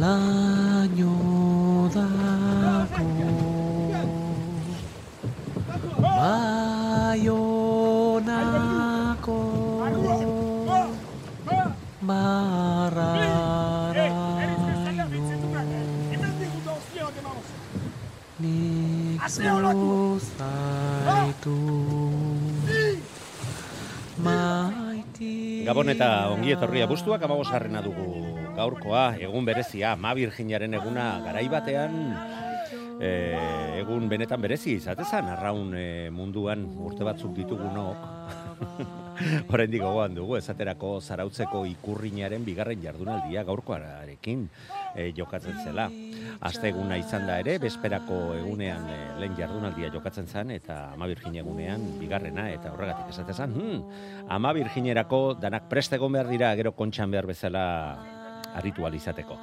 laino dako Baionako mararaino Nik zuzaitu Gabon eta ongi etorria bustuak amabosarrena dugu gaurkoa, egun berezia, ma virginaren eguna garaibatean, e, egun benetan berezi izatezan, arraun e, munduan urte batzuk ditugunok, Horrendik gogoan dugu, esaterako zarautzeko ikurrinaren bigarren jardunaldia gaurkoarekin e, jokatzen zela. Aste eguna izan da ere, besperako egunean e, lehen jardunaldia jokatzen zen, eta ama virgin egunean bigarrena, eta horregatik esatezan, hmm, ama virginerako danak prestegon behar dira, gero kontxan behar bezala aritu izateko.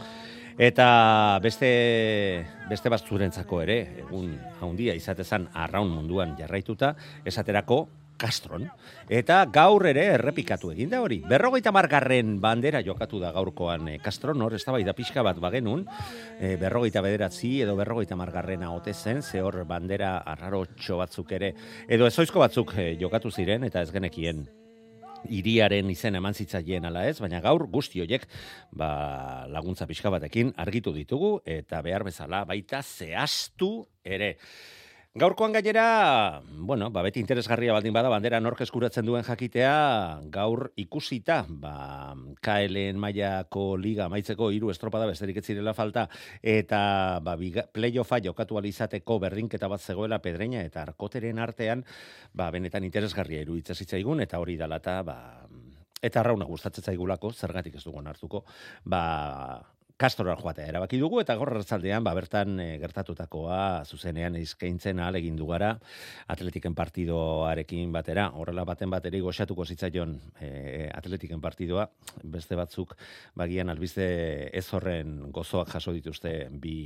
Eta beste, beste batzurentzako ere, egun handia izatezan arraun munduan jarraituta, esaterako Castron. Eta gaur ere errepikatu egin da hori. Berrogeita margarren bandera jokatu da gaurkoan e, Castron, hor ez da pixka bat bagenun, e, berrogeita bederatzi edo berrogeita margarrena ote zen, ze hor bandera arraro batzuk ere, edo ezoizko batzuk e, jokatu ziren, eta ez genekien iriaren izen eman zitzaien ala ez, baina gaur guzti hoiek ba, laguntza pixka batekin argitu ditugu, eta behar bezala baita zehaztu ere. Gaurkoan gainera, bueno, ba, beti interesgarria baldin bada, bandera nork eskuratzen duen jakitea, gaur ikusita, ba, KLN mailako liga maitzeko hiru estropada besterik ez zirela falta, eta ba, playoffa jokatu alizateko berdinketa bat zegoela pedreina eta arkoteren artean, ba, benetan interesgarria iruditzen zitzaigun, eta hori dalata, ba, eta rauna gustatzen zaigulako, zergatik ez dugun hartuko, ba, Kastora joatea erabaki dugu eta gaur ertzaldean ba bertan e, gertatutakoa zuzenean eskaintzen ahal egin du gara Atletiken partidoarekin batera. Horrela baten bateri goxatuko zitzaion e, Atletiken partidoa. Beste batzuk bagian albiste ez horren gozoak jaso dituzte bi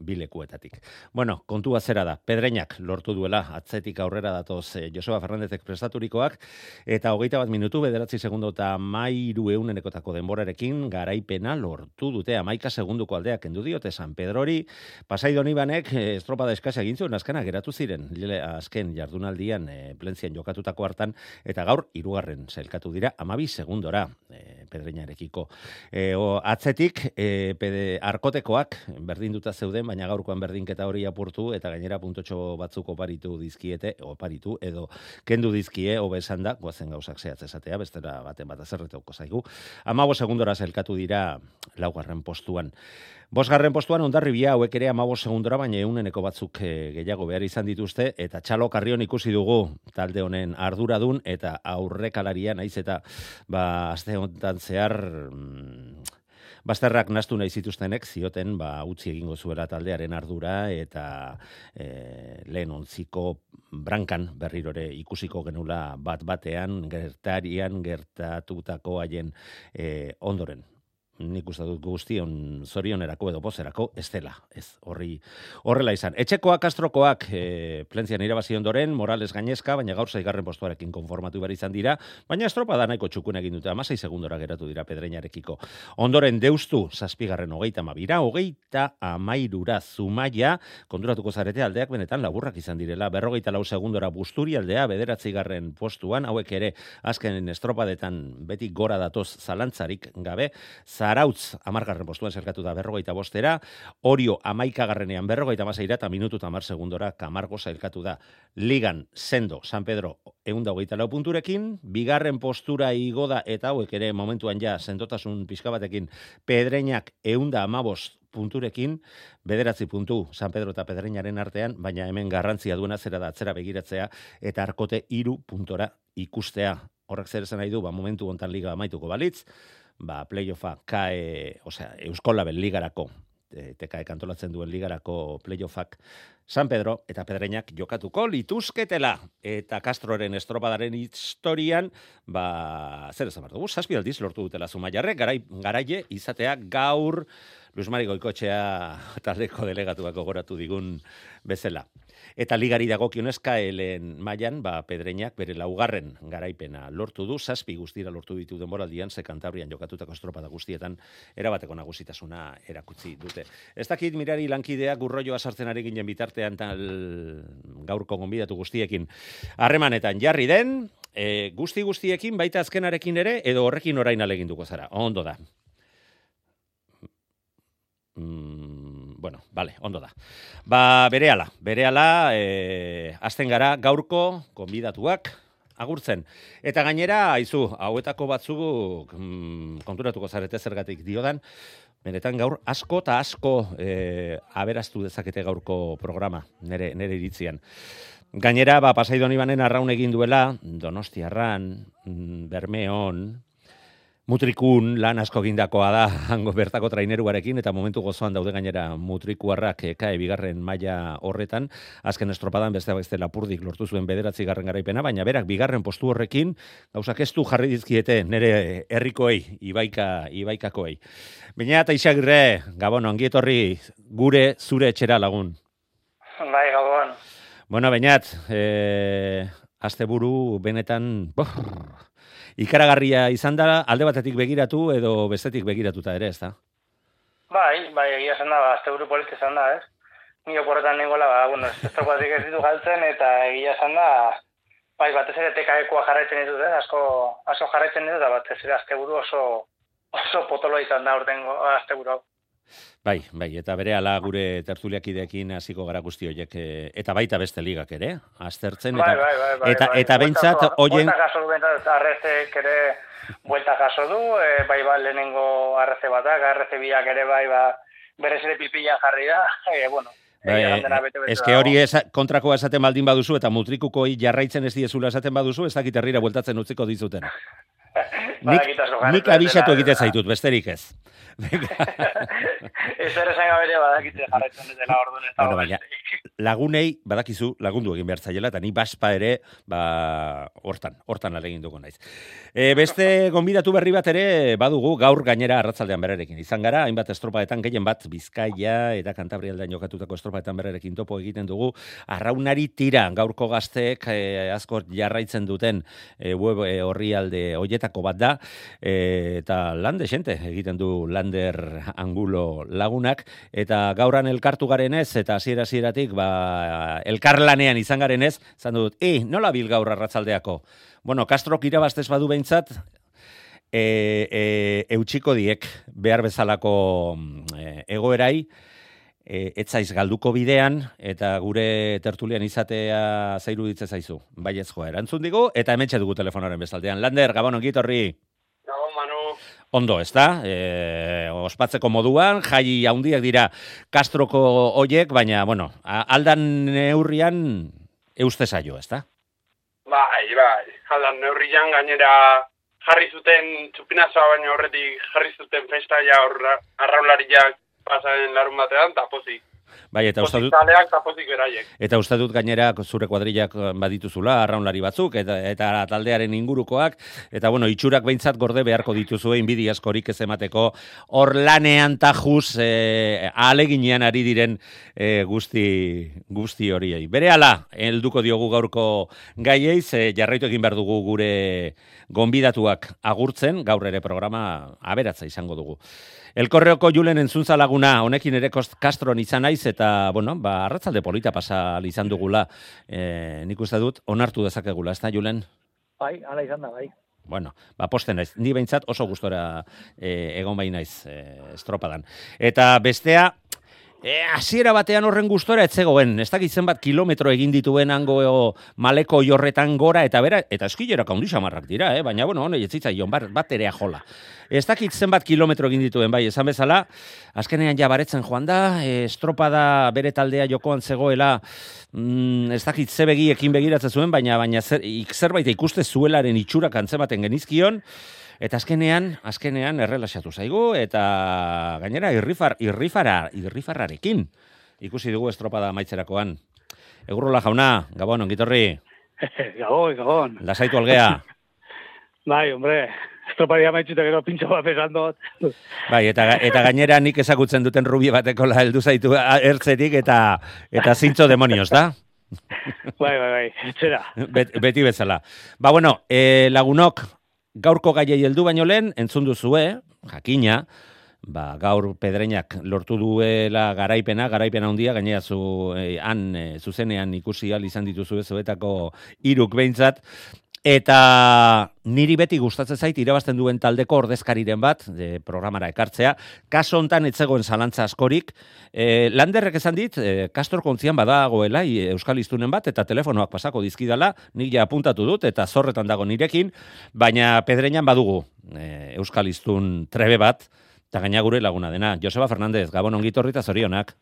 bilekuetatik. Bueno, kontua zera da, pedreinak lortu duela, atzetik aurrera datoz eh, Joseba Fernandezek prestaturikoak, eta hogeita bat minutu, bederatzi segundo eta mairu eunenekotako denborarekin, garaipena lortu dute, amaika segunduko aldeak kendu diote San Pedrori, pasai doni banek, eh, estropada eskasa zuen, azkena geratu ziren, lile, azken jardunaldian, e, plentzian jokatutako hartan, eta gaur, irugarren zailkatu dira, amabi segundora, e, pedreinarekiko. E, o, atzetik, e, pede, arkotekoak, berdinduta zeuden, baina gaurkoan berdinketa hori apurtu eta gainera puntotxo batzuk oparitu dizkiete, oparitu edo kendu dizkie hobe esan da, goazen gauzak zehatz esatea, bestera baten bat azerretauko zaigu. Amabo segundora zelkatu dira laugarren postuan. Bosgarren postuan ondarribia hauek ere amabo segundora, baina euneneko batzuk e, gehiago behar izan dituzte, eta txalo karrion ikusi dugu talde honen arduradun, eta aurrekalaria naiz eta ba, azte honetan zehar Basterrak nastu nahi zituztenek zioten ba utzi egingo zuela taldearen ardura eta e, lehen ontziko brankan berrirore ikusiko genula bat batean gertarian gertatutako haien e, ondoren nik uste dut guztion zorionerako edo pozerako ez dela, ez horri horrela izan. Etxekoak astrokoak e, plentzian irabazi ondoren, Morales gainezka, baina gaur zaigarren postuarekin konformatu behar izan dira, baina estropa da nahiko txukun egin dute, amasei segundora geratu dira pedreinarekiko. Ondoren deustu, zazpigarren hogeita mabira, hogeita amairura zumaia, konduratuko zarete aldeak benetan laburrak izan direla, berrogeita lau segundora busturi aldea, bederatzi garren postuan, hauek ere azken estropadetan beti gora datoz zalantzarik gabe, Zarautz amargarren postuan zerkatu da berrogeita bostera, Orio amaikagarrenean berrogeita maseira eta minutu tamar segundora kamargo zailkatu da. Ligan, Sendo, San Pedro, eunda hogeita lau punturekin, bigarren postura igoda eta hauek ere momentuan ja sendotasun pixka batekin pedreinak eunda amabos punturekin, bederatzi puntu San Pedro eta Pedreinaren artean, baina hemen garrantzia duena zera da atzera begiratzea eta arkote iru puntora ikustea. Horrek zer esan nahi du, ba, momentu ontan liga amaituko balitz, ba, playoffa kae, osea, Eusko Label ligarako e, TKE antolatzen duen ligarako playoffak San Pedro eta Pedreñak jokatuko lituzketela eta Castroren estropadaren historian ba zer esan dugu zazpi aldiz lortu dutela Zumaiarrek garai garaie izatea gaur Luis Mari Goikoetxea taldeko delegatuak gogoratu digun bezala. Eta ligari dagokionez KLen mailan ba Pedreñak bere laugarren garaipena lortu du, zazpi guztira lortu ditu denboraldian ze Kantabrian jokatutako estropada guztietan erabateko nagusitasuna erakutsi dute. Ez dakit mirari lankidea gurroioa sartzen ari ginen bitartean tal gaurko gonbidatu guztiekin harremanetan jarri den, e, guzti guztiekin baita azkenarekin ere edo horrekin orain aleginduko zara. Ondo da. Mm, bueno, vale, ondo da. Ba, berehala, berehala, e, azten gara gaurko konbidatuak agurtzen. Eta gainera, aizu, hauetako batzuk mm, konturatuko zarete zergatik diodan, benetan gaur asko eta asko e, aberaztu dezakete gaurko programa, nere, nere iritzian. Gainera, ba, pasaidon ibanen arraun egin duela, Donostiarran, mm, Bermeon, Mutrikun lan asko gindakoa da hango bertako traineruarekin eta momentu gozoan daude gainera mutrikuarrak ekae bigarren maila horretan. Azken estropadan beste beste lapurdik lortu zuen bederatzi garren garaipena baina berak bigarren postu horrekin gauzak ez du jarri dizkiete nere herrikoei ibaika ibaikakoei. Baina eta isagirre gabon ongi etorri gure zure etxera lagun. Bai gabon. Bueno bainat eh asteburu benetan boh, ikaragarria izan da, alde batetik begiratu edo bestetik begiratuta ere, ez da? Bai, bai, egia esan da, ba, azte buru polizte esan da, ez? Ni oporretan nengoela, ba, bueno, ez tropatik ez ditu galtzen, eta egia esan da, bai, batez ere tekaekoa jarraitzen ditut, ez? Asko, asko jarraitzen ditut, eta batez ere azte buru oso, oso potolo izan da urtengo azte buru hau. Bai, bai, eta bere ala gure tertuliakideekin hasiko gara guzti horiek eh, eta baita beste ligak ere, aztertzen eta bai, bai, bai, bai, eta bai, eta beintzat hoien du bentzat, arrezek ere buelta gaso du, e, bai, ba, lehenengo arreze batak, arreze biak ere bai, ba, berez ere pilpila jarri da, e, bueno, Bai, eske hori ez kontrakoa esaten baldin baduzu eta mutrikukoi jarraitzen ez diezula esaten baduzu, ez dakit herrira bueltatzen utziko dizuten. Nik, nik abisatu egite zaitut, besterik ez. Ez ere zain gabere badakitze jarraitzen ez dela orduan ez da. Bueno, baina, lagunei, badakizu, lagundu egin behar zaiela, eta ni baspa ere, ba, hortan, hortan alegin dugu naiz. E, beste gonbidatu berri bat ere, badugu, gaur gainera arratzaldean berarekin. Izan gara, hainbat estropaetan, gehien bat, Bizkaia eta Kantabrialdean jokatutako estropaetan berarekin topo egiten dugu, arraunari tira, gaurko gazteek, e, askor jarraitzen duten e, web e, horri alde hoietako bat da, e, eta lande xente egiten du lander angulo lagunak, eta gauran elkartu garen ez, eta hasiera hasieratik ba, elkarlanean izan garen ez, zan dut, e, nola bil gaur arratzaldeako? Bueno, Castro irabaztez badu behintzat, e, e, eutxiko diek behar bezalako e, egoerai, e, etzaiz galduko bidean, eta gure tertulian izatea zairu ditze zaizu. Bai ez joa, erantzun digu, eta hemen dugu telefonaren bezaldean. Lander, gabon ongitorri. Ondo, ez da? E, ospatzeko moduan, jai haundiak dira Castroko oiek, baina, bueno, aldan neurrian euste zaio, ez da? Bai, bai, aldan neurrian gainera jarri zuten txupinazoa baina horretik jarri zuten festa ja arraulariak pasaren larun batean, eta pozik. Bai, eta uste dut... Eta uste dut gainera zure kuadrillak eh, badituzula, arraunlari batzuk, eta, eta taldearen ingurukoak, eta bueno, itxurak behintzat gorde beharko dituzu, inbidi askorik ez emateko, hor lanean tajuz, e, aleginean ari diren e, guzti, guzti horiei. Bere ala, helduko diogu gaurko gaiei, ze jarraitu egin behar dugu gure gonbidatuak agurtzen, gaur ere programa aberatza izango dugu. Elkorreoko julen entzuntza laguna, honekin ere kastron izan naiz, eta, bueno, ba, arratzalde polita pasa izan dugula, e, nik uste dut, onartu dezakegula, ez da, julen? Bai, ala izan da, bai. Bueno, ba, posten naiz, ni behintzat oso gustora e, egon bai naiz e, estropadan. Eta bestea, E, hasiera batean horren gustora etzegoen, ez dakit zenbat kilometro egin dituen hango maleko jorretan gora, eta bera, eta eskilera kaundi samarrak dira, eh? baina, bueno, hone, jetzitza, ion, bat, bat ere ajola. Ez dakit zenbat kilometro egin dituen, bai, esan bezala, azkenean ja baretzen joan da, e, estropada bere taldea jokoan zegoela, mm, ez dakit zebegi ekin begiratzen zuen, baina, baina zer, zerbait ikuste zuelaren itxurak antzematen genizkion, Eta azkenean, azkenean errelaxatu zaigu eta gainera irrifar irrifara irrifarrarekin ikusi dugu estropada amaitzerakoan. Egurrola jauna, Gabon, ongitorri, Gabon, gabon. lasaitu algea. Bai, hombre, estropadia maitxuta gero pintxo bat esan dut. Bai, eta, eta gainera nik ezagutzen duten rubi bateko la heldu zaitu ertzetik eta eta zintzo demonios, da? Bai, bai, bai, etxera. Bet, beti bezala. Ba, bueno, e, lagunok, gaurko gaiei heldu baino lehen, entzun duzue, jakina, ba, gaur pedreinak lortu duela garaipena, garaipena handia gainera zu, e, han, e, zuzenean ikusi al izan dituzu zuetako iruk behintzat, Eta niri beti gustatzen zait irabazten duen taldeko ordezkariren bat de programara ekartzea. Kaso hontan etzegoen zalantza askorik. E, Landerrek esan dit, e, Kastor kontzian badagoela i, Euskal Iztunen bat, eta telefonoak pasako dizkidala, nik ja apuntatu dut, eta zorretan dago nirekin, baina pedreinan badugu e, Euskal Iztun trebe bat, eta gaina gure laguna dena. Joseba Fernandez, Gabon ongitorri eta zorionak.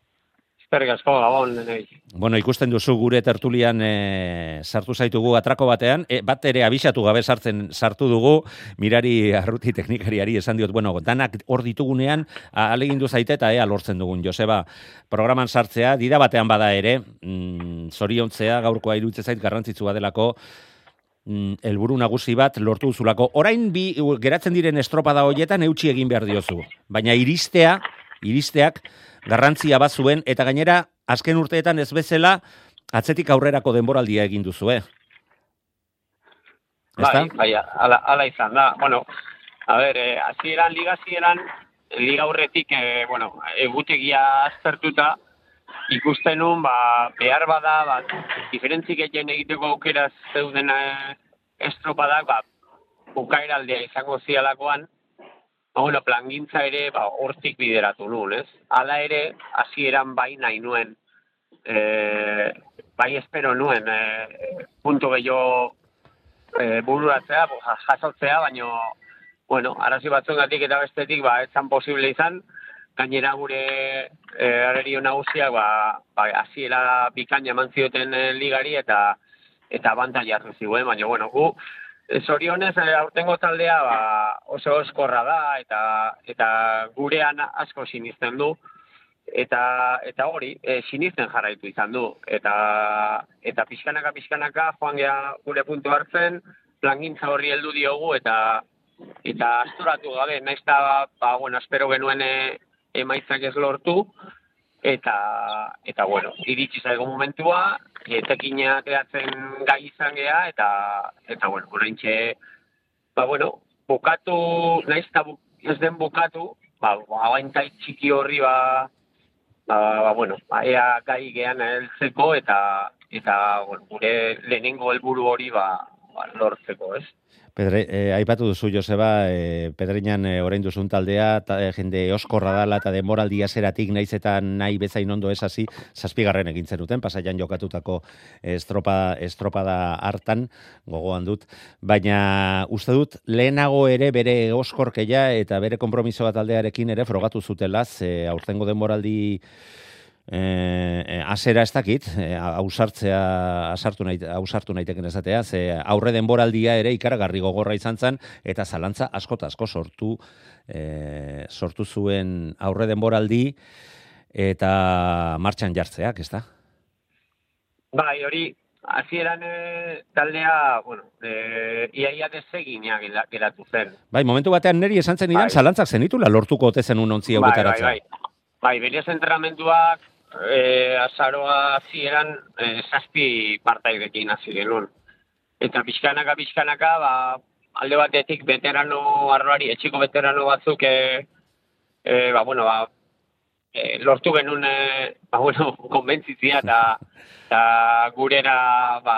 Esperrik asko, gabon, denei. Bueno, ikusten duzu gure tertulian e, sartu zaitugu atrako batean, e, bat ere abisatu gabe sartzen sartu dugu, mirari arruti teknikariari esan diot, bueno, danak hor ditugunean, alegindu zaite eta ea lortzen dugun, Joseba, programan sartzea, dira batean bada ere, mm, zoriontzea gaurkoa irutze zait garrantzitsua delako, mm, helburu nagusi bat lortu duzulako. Orain bi geratzen diren estropada hoietan eutxi egin behar diozu, baina iristea, iristeak garrantzia bat zuen eta gainera azken urteetan ez bezala atzetik aurrerako denboraldia egin duzue. Bai, bai, ala, ala izan da. Bueno, a ber, eh, hasieran liga hasieran liga aurretik eh, bueno, egutegia aztertuta ikusten nun ba behar bada ba diferentzi gehien egiteko aukera zeuden eh, estropadak ba bukaeraldea izango zialakoan ba, bueno, plangintza ere ba hortik bideratu nun, ez? Hala ere hasieran bai nahi nuen eh, bai espero nuen eh, puntu gehiago e, bururatzea, jasotzea, baino, bueno, arazi batzuengatik eta bestetik, ba, ez zan posible izan, gainera gure e, arerio nagusiak, ba, ba, hasiera bikaina eman zioten e, ligari eta eta abantaila hartu ziguen, baina, bueno, gu, e, zorionez, e, aurtengo taldea, ba, oso eskorra da, eta, eta gurean asko sinisten du, eta eta hori e, sinisten jarraitu izan du. Eta eta pixkanaka pixkanaka joan gea gure puntu hartzen plangintza horri heldu diogu eta eta astoratu gabe. Naiz eta ba bueno espero genuen e, emaitzak ez lortu eta eta bueno iritsi zaigu momentua etekina kreatzen gai izan gea eta eta bueno oraintxe ba bueno bukatu naiz bu, ez den bukatu ba abantai txiki horri ba ba, ba, bueno, ba, ea gai gean heltzeko eta eta bueno, gure lehenengo helburu hori ba, ba lortzeko, ez? Pedre, eh, aipatu duzu, Joseba, eh, Pedreinan eh, orain duzun taldea, ta, eh, jende oskorra dala eta demoraldia zeratik naiz eta nahi bezain ondo ez hasi, zazpigarren egin zenuten, pasaian jokatutako estropa, estropada hartan, gogoan dut, baina uste dut lehenago ere bere oskorkeia eta bere konpromisoa taldearekin ere frogatu zutela, ze aurtengo demoraldi eh, azera ez dakit, eh, ausartzea, asartu nahi, ausartu naiteken esatea, ze aurre denboraldia ere ikaragarri gogorra izan zen, eta zalantza asko asko sortu, eh, sortu zuen aurre denboraldi, eta martxan jartzeak, ez da? Bai, hori, hasieran e, taldea, bueno, e, iaia deseginia gela- geratu zen. Bai, momentu batean neri esan zen idan, Bai. zalantzak zenitula lortuko ote zen unontzi hau bai, bai, betaratzea. bai. Bai, berez entrenamenduak e, azaroa hasieran e, zazpi partaidekin hasi genuen. Eta pixkanaka, pixkanaka, ba, alde batetik veterano arroari, etxiko veterano batzuk, e, e, ba, bueno, ba, e, lortu genuen, e, ba, bueno, konbentzitzia eta, eta gurera, ba,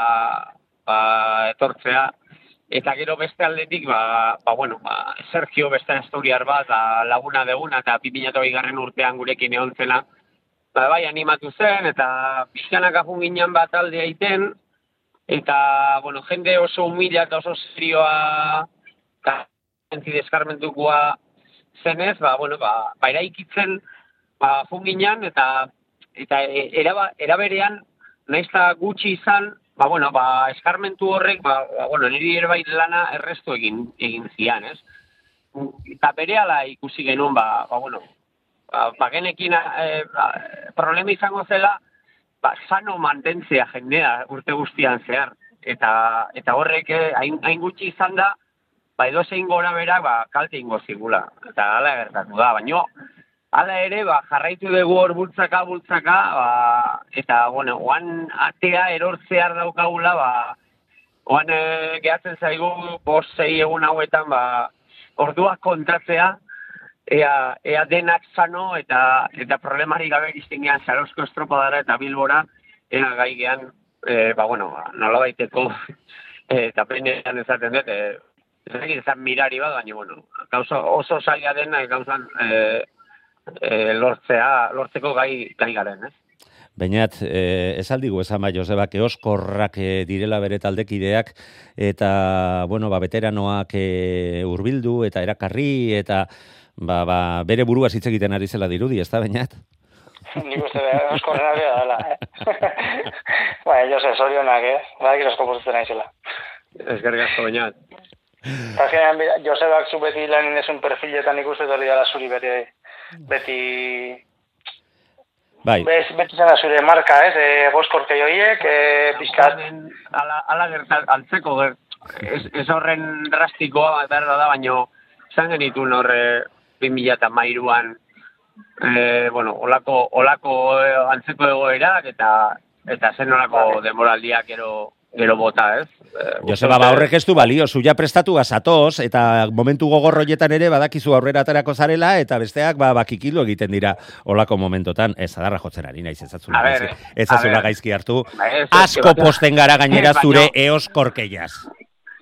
ba, etortzea. Eta gero beste aldetik, ba, ba, bueno, ba, Sergio beste historiar bat, ba, laguna deguna, eta 2008 garren urtean gurekin egon zela, ba, bai, animatu zen, eta pixkanaka jun ginen bat alde aiten, eta, bueno, jende oso humila eta oso serioa, eta entzi deskarmentukoa zenez, ba, bueno, ba, ba eraikitzen, ba, ginen, eta, eta e, eraba, eraberean, nahiz gutxi izan, ba, bueno, ba, eskarmentu horrek, ba, ba bueno, niri ere bai lana errestu egin, egin zian, ez? eta berehala ikusi genuen, ba, ba bueno, ba, ba genekin e, ba, problema izango zela, ba, sano mantentzea jendea urte guztian zehar. Eta, eta horrek eh, hain, hain gutxi izan da, ba, edo zein gora berak, ba, kalte ingo zigula. Eta hala gertatu da, baino, hala ere, ba, jarraitu dugu hor bultzaka, bultzaka, ba, eta, bueno, oan atea erortzear daukagula, ba, oan e, gehatzen zaigu, bost, sei egun hauetan, ba, orduak kontatzea, ea, ea denak sano eta eta problemari gabe iztenean Zarozko estropadara eta Bilbora, ea gai gehan, e, ba, bueno, nola baiteko, e, eta penean ezaten dut, e, ez ezan mirari bat, baina, bueno, gauza, oso zaila dena gauzan e, e, lortzea, lortzeko gai, gai garen, ez? Bainat, eh, esaldigu esan bai, Joseba, eoskorrak eh, direla bere taldekideak, eta, bueno, ba, veteranoak eh, urbildu, eta erakarri, eta, ba, ba, bere burua hitz egiten ari zela dirudi, ez da, bainat? Nik uste da, eoskorrena bera dela, eh? Bai, Jose, sorionak, eh? Bai, esko posatzen nahi zela. Ez asko, bainat. Azkenean, Josebak zu beti lan indezun perfiletan ikuste dut dira zuri beti, beti Bai. Bez, beti zena zure marka, ez? E, Boskorte joiek, e, bizkat. Ala, ala gertat, altzeko, ger, ez, ez horren drastikoa behar da, baino, zan genitu horre 2000 eta mairuan, e, bueno, olako, olako e, antzeko egoerak, eta eta zen olako demoraldiak ero, gero bota, ez? Eh, Joseba, ba, horrek ez du balio, zuia prestatu azatoz, eta momentu gogorroietan ere badakizu aurrera aterako zarela, eta besteak ba, bakikilo egiten dira olako momentotan, ez adarra jotzen ari, naiz ezatzula, ezatzula gaizki hartu, ba, asko posten gara gainera zure eos korkeiaz.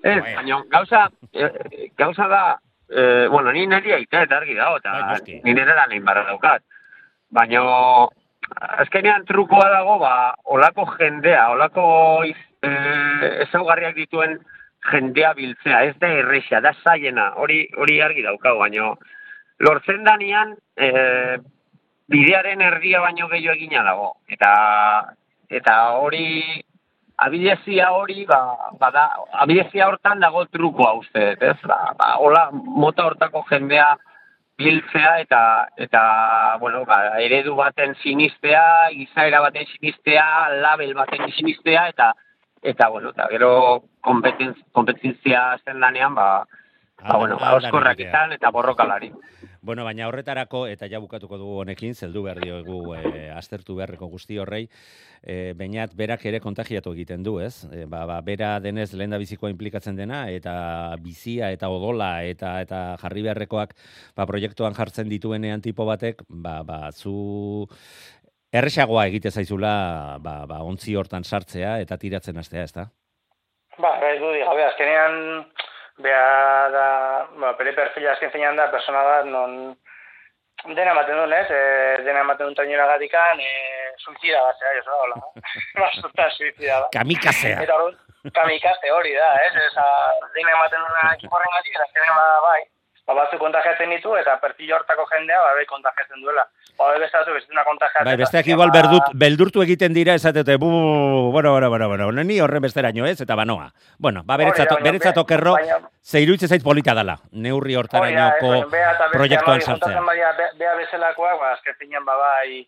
Ez, baina, gauza, eh, gauza da, eh, bueno, ni niri aita eta argi dago, eta bai, ni nire da nahin barra daukat. Baina, azkenean trukoa dago, ba, olako jendea, olako iz, eh, ezaugarriak dituen jendea biltzea, ez da errexia, da zaiena, hori hori argi daukau, baino lortzen danian eh, bidearen erdia baino gehiago egina dago, eta eta hori abidezia hori, ba, bada, abidezia hortan dago trukoa uste, ez? Ba, ba, hola, mota hortako jendea biltzea eta eta bueno, ba, eredu baten sinistea, izaera baten sinistea, label baten sinistea eta eta bueno, eta gero kompetentzia zen lanean, ba, ba, bueno, ba, oskorrak izan eta borrokalari. Bueno, baina horretarako, eta ja bukatuko dugu honekin, zeldu behar diogu e, aztertu beharreko guzti horrei, e, bainat berak ere kontagiatu egiten du, ez? E, ba, ba, bera denez lehen da bizikoa implikatzen dena, eta bizia, eta odola, eta eta jarri beharrekoak ba, proiektuan jartzen dituenean tipo batek, ba, ba, zu erresagoa egite zaizula ba, ba, ontzi hortan sartzea eta tiratzen hastea, ezta? Ba, ez du, gabe, azkenean, beha da, ba, bere perfila azken zeinan da, persona bat, non dena ematen duen, ez? E, dena ematen duen tainera gatikan, e, suizida bat, zera, jozo, hola. Basuta suizida bat. Kamikazea. Eta hori, kamikaze hori da, ez? Eza, dena ematen duen ekiporren gatik, azkenean, ba, bai, ba, batzu kontagiatzen ditu, eta perfil hortako jendea, ba, bai, kontagiatzen duela. Ba, bai, bestatu, bestuna kontagiatzen. Bai, besteak igual berdut, beldurtu egiten dira, esatete, bu, bueno, bueno, bueno, bueno, ni horren besteraino ez, eta banoa. Bueno, ba, beretzato, beretzato kerro, zeiruitze zait polita dela, neurri hortarainoko proiektuan sartzea. Bea bezalakoa, ba, azken finean, ba, bai,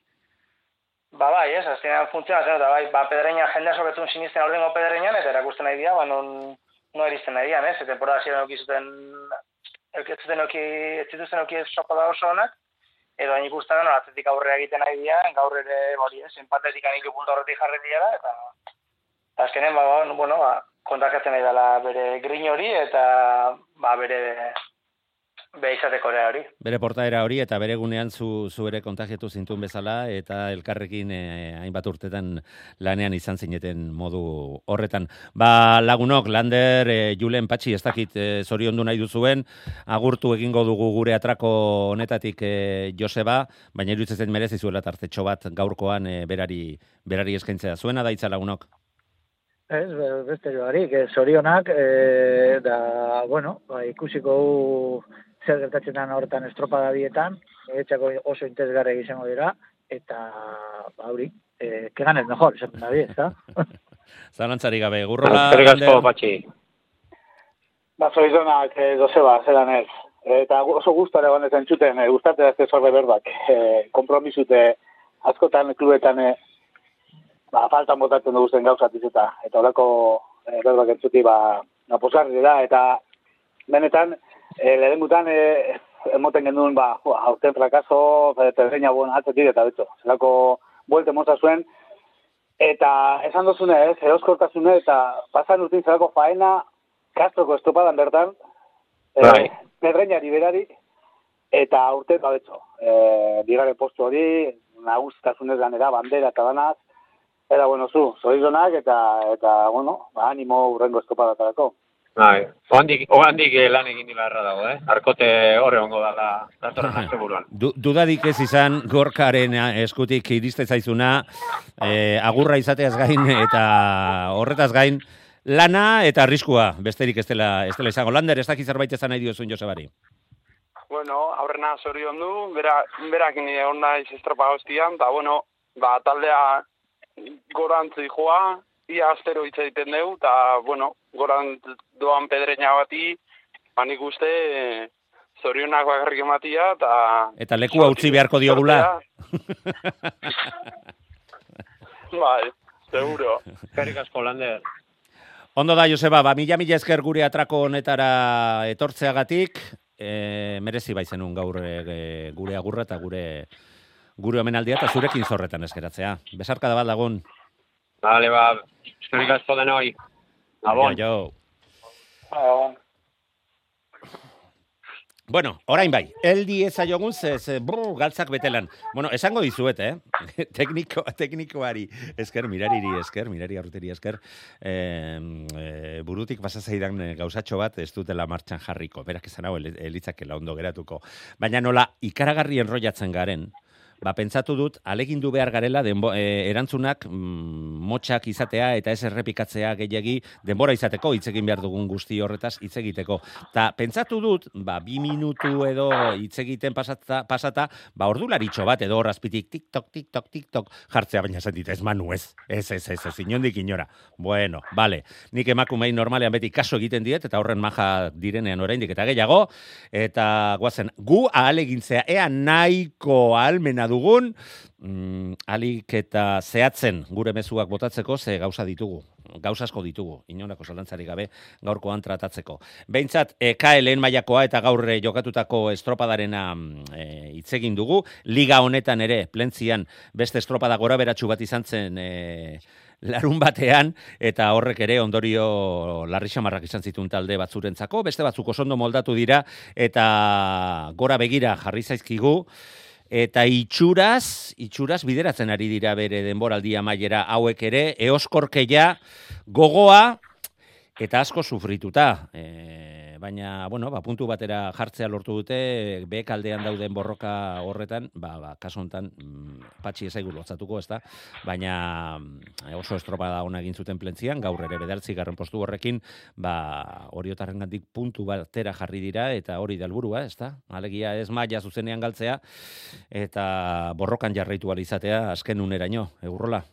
Ba, bai, ez, azkenean funtziona zen, eta bai, ba, pedreina, jendea sobetun sinisten ordengo pedreinan, eta erakusten nahi dira, ba, non, no eristen nahi dian, ez, temporada ziren okizuten ez zuten oki, ez zuten oki soko da oso honak, edo hain ikusten no, atzetik aurrera egiten nahi dira, gaur ere, hori ez, empatetik anilu punto horretik jarri dira, eta azkenen, ba, ba, bueno, ba, kontakatzen nahi dela bere grin hori, eta ba, bere be izateko hori. Bere portaera hori eta bere gunean zu, zu ere kontagiatu zintun bezala eta elkarrekin eh, hainbat urtetan lanean izan zineten modu horretan. Ba lagunok, Lander, e, Julen Patxi, ez dakit e, zorion du nahi duzuen, agurtu egingo dugu gure atrako honetatik e, Joseba, baina irutzen merezi zuela tartetxo bat gaurkoan e, berari, berari eskaintzea. Zuena daitza lagunok? Ez, beste joarik, zorionak, e, da, bueno, ba, ikusiko zer gertatzen da hortan estropada bietan, etxako oso interesgarra izango dira, eta, ba, hori, eh, que ganes mejor, esaten da ¿está? Zalantzari gabe, gurrola... Zerrik asko, patxi. Ba, zorizonak, eh, Joseba, zelan ez. eta oso gustara egon ezen txuten, e, gustatzen ez zorbe berbak, e, kompromisute askotan klubetan e, ba, faltan botatzen dugu zen gauzat eta eta horako e, berbak entzuti ba, naposarri da, eta benetan, e, lehen gutan, e, emoten genuen, ba, aurten frakaso, terreina buen atzetik eta betxo, zelako buelte moza zuen, eta esan dozune ez, eroskortasune, eta pasan urtin zelako faena, kastroko estopadan bertan, Bai. terreina liberari, eta aurten, ba, betxo, e, bigare postu hori, nagusitasunez ganera, bandera eta danaz, Eta, bueno, zu, zorizonak eta, eta bueno, ba, animo urrengo estopadatarako. Bai, oandik, oandik eh, lan egin dilarra dago, eh? Arkote horre ongo da, da datorren buruan. Du, dudadik ez izan gorkaren eh, eskutik iriste zaizuna, eh, agurra izateaz gain eta horretaz gain, lana eta arriskua, besterik ez dela, ez dela izango. Lander, ez dakit zerbait ezan nahi diozun Josebari. Bueno, aurrena zorion du, bera, berak ni egon naiz estropa guztian, eta bueno, ba, taldea gorantzi joa, ia astero hitz egiten dugu, eta, bueno, gorant doan pedreina bati, ba nik uste, eh, zorionak bakarrik ematia, eta... Eta lekua utzi beharko diogula. bai, seguro. Eskerrik asko, Lander. Ondo da, Joseba, ba, mila mila esker gure atrako honetara etortzeagatik, e, merezi baizenun gaur e, gure agurra eta gure gure omenaldia eta zurekin zorretan eskeratzea. Besarka da bat lagun. Vale, ba, eskerrik asko denoi. Gabon. Jo, jo. Bueno, orain bai, eldi ezaiogun ze, ze brr, galtzak betelan. Bueno, esango dizuet, eh? Tekniko, teknikoari esker, mirariri esker, mirari arruteri esker, eh, eh, burutik pasazaidan eh, gauzatxo bat ez dutela martxan jarriko. Berak esan hau, el- elitzakela ondo geratuko. Baina nola, ikaragarri enrollatzen garen, ba, pentsatu dut, alegindu behar garela denbo, e, erantzunak mm, motxak izatea eta ez errepikatzea gehiagi denbora izateko hitz egin behar dugun guzti horretaz hitz egiteko. Ta pentsatu dut, ba, bi minutu edo hitz egiten pasata, pasata ba, ordularitxo bat edo horazpitik tiktok, tiktok, tiktok jartzea, baina esan dit, ez manu ez, ez, ez, ez, ez, inondik inora. Bueno, vale, nik emakumei normalean beti kaso egiten diet, eta horren maja direnean oraindik eta gehiago, eta guazen, gu ahalegintzea, ea nahiko dugun, mm, alik eta zehatzen gure mezuak botatzeko, ze gauza ditugu, gauza asko ditugu, inolako zalantzarik gabe gaurkoan tratatzeko. Behintzat, e, KLN mailakoa eta gaur eh, jokatutako estropadarena mm, e, hitz egin dugu, liga honetan ere, plentzian, beste estropada gora beratxu bat izan zen e, larun batean, eta horrek ere ondorio larri xamarrak izan zituen talde batzurentzako, beste batzuk oso ondo moldatu dira, eta gora begira jarri zaizkigu, Eta itxuraz, itxuraz bideratzen ari dira bere denboraldi amaiera hauek ere, eoskorkeia gogoa eta asko sufrituta. E, baina, bueno, ba, puntu batera jartzea lortu dute, behek aldean dauden borroka horretan, ba, ba, kaso honetan, mm, patxi ezaigu lotzatuko, ez? Baina mm, oso estropada ona egin zuten plentzian, gaur ere bedertzi garren postu horrekin, ba, oriotarren gandik puntu batera jarri dira, eta hori da helburua, ez da? Alegia ez maia zuzenean galtzea, eta borrokan jarraitu izatea azken uneraino, egurrola.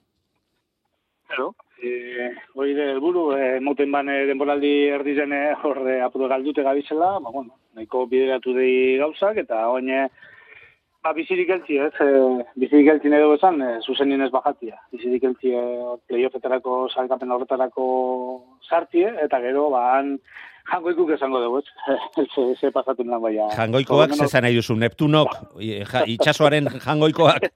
Claro. Eh, hori de helburu, eh, moten bane denboraldi erdizen eh, hor apudu galdute gabizela, ba, bueno, nahiko bideratu dei gauzak, eta oin, eh, ba, bizirik eltzi, ez, eh, bizirik eltzi nahi dugu esan, eh, zuzenin ez bajatia. Bizirik eltzi eh, playoffetarako, salkapen horretarako sartie, eta gero, ba, han, jangoikuk esango dugu, ze, ze pasatu lan baina. Jangoikoak zezan nahi duzu, Neptunok, ja, itxasoaren jangoikoak.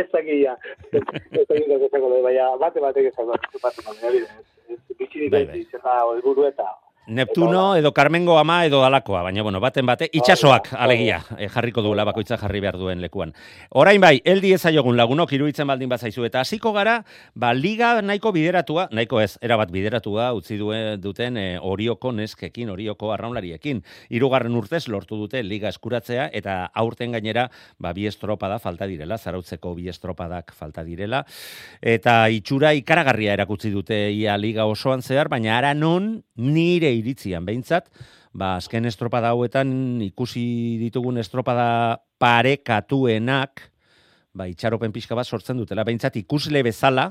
ez dakia. Ez dakia esango dugu, baina bate batek esango dugu. Bate batek, ez, ez, bizirik Bai, eltzi, zela helburu eta... Neptuno edo Carmengo ama edo alakoa, baina bueno, baten bate, itxasoak alegia, eh, jarriko duela bakoitza jarri behar duen lekuan. Orain bai, eldi ezaiogun lagunok iruditzen baldin bazaizu eta hasiko gara, ba liga nahiko bideratua, nahiko ez, erabat bideratua utzi duen duten e, Orioko neskekin, Orioko arraunlariekin. Hirugarren urtez lortu dute liga eskuratzea eta aurten gainera ba bi estropada falta direla, zarautzeko bi estropadak falta direla eta itxura ikaragarria erakutsi dute ia liga osoan zehar, baina ara non nire iritzian behintzat, ba, azken estropada hauetan ikusi ditugun estropada parekatuenak, ba, itxaropen pixka bat sortzen dutela, behintzat ikusle bezala,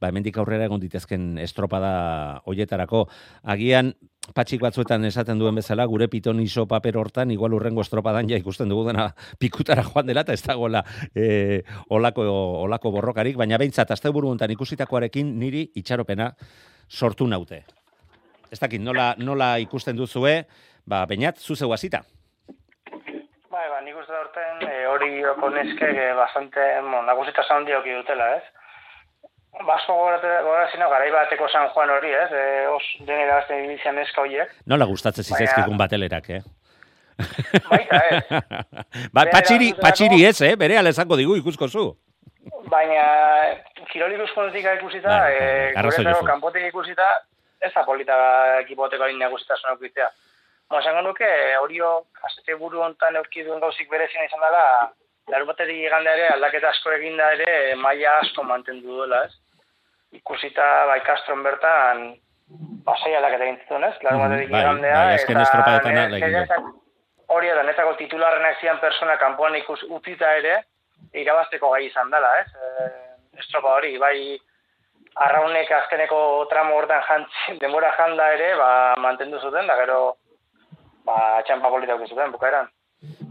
ba, hemendik aurrera egon ditezken estropada hoietarako. Agian, patxik batzuetan esaten duen bezala, gure piton iso paper hortan, igual urrengo estropadan ja ikusten dugu dena pikutara joan dela, eta ez dagoela e, olako, olako borrokarik, baina behintzat, azte buru ikusitakoarekin niri itxaropena sortu naute. Ez dakit, nola, nola ikusten duzue, ba, bainat, zuzeu hasita. Bai, ba, nik uste da urten, e, hori okoneske, e, bastante, mo, nagusitasun handiok dutela, ez? Basko gorazino, garai bateko San Juan hori, ez? E, os, denera azten inizian eska horiek. Nola gustatzen zizezkikun batelerak, eh? Baita, ez? ba, patxiri, patxiri ez, eh? Bere alezango digu ikusko zu. Baina, kiroli duzkonetik ikusita, Bai, e, kanpotik ikusita, ez da polita ekipoteko hain nagusitasun eukitzea. Mo, esango nuke, horio, azte buru hontan euki duen gauzik berezina izan dela, larun batetik igande ere, aldaketa asko eginda ere, maila asko mantendu duela, ez? Ikusita, bai, Castron bertan, pasai aldaketa egin zituen, ez? Larun Mhm, batetik bai, igandea, bai, azken estropadetan ne- hala egin du. neretzako- hori da, netako titularrenak zian persona kanpoan ikus utzita ere, irabazteko gai izan dela, ez? E, estropa hori, bai, arraunek azkeneko tramo hortan jantzi, denbora janda ere, ba, mantendu zuten, da gero, ba, txampa polita auki zuten, bukaeran.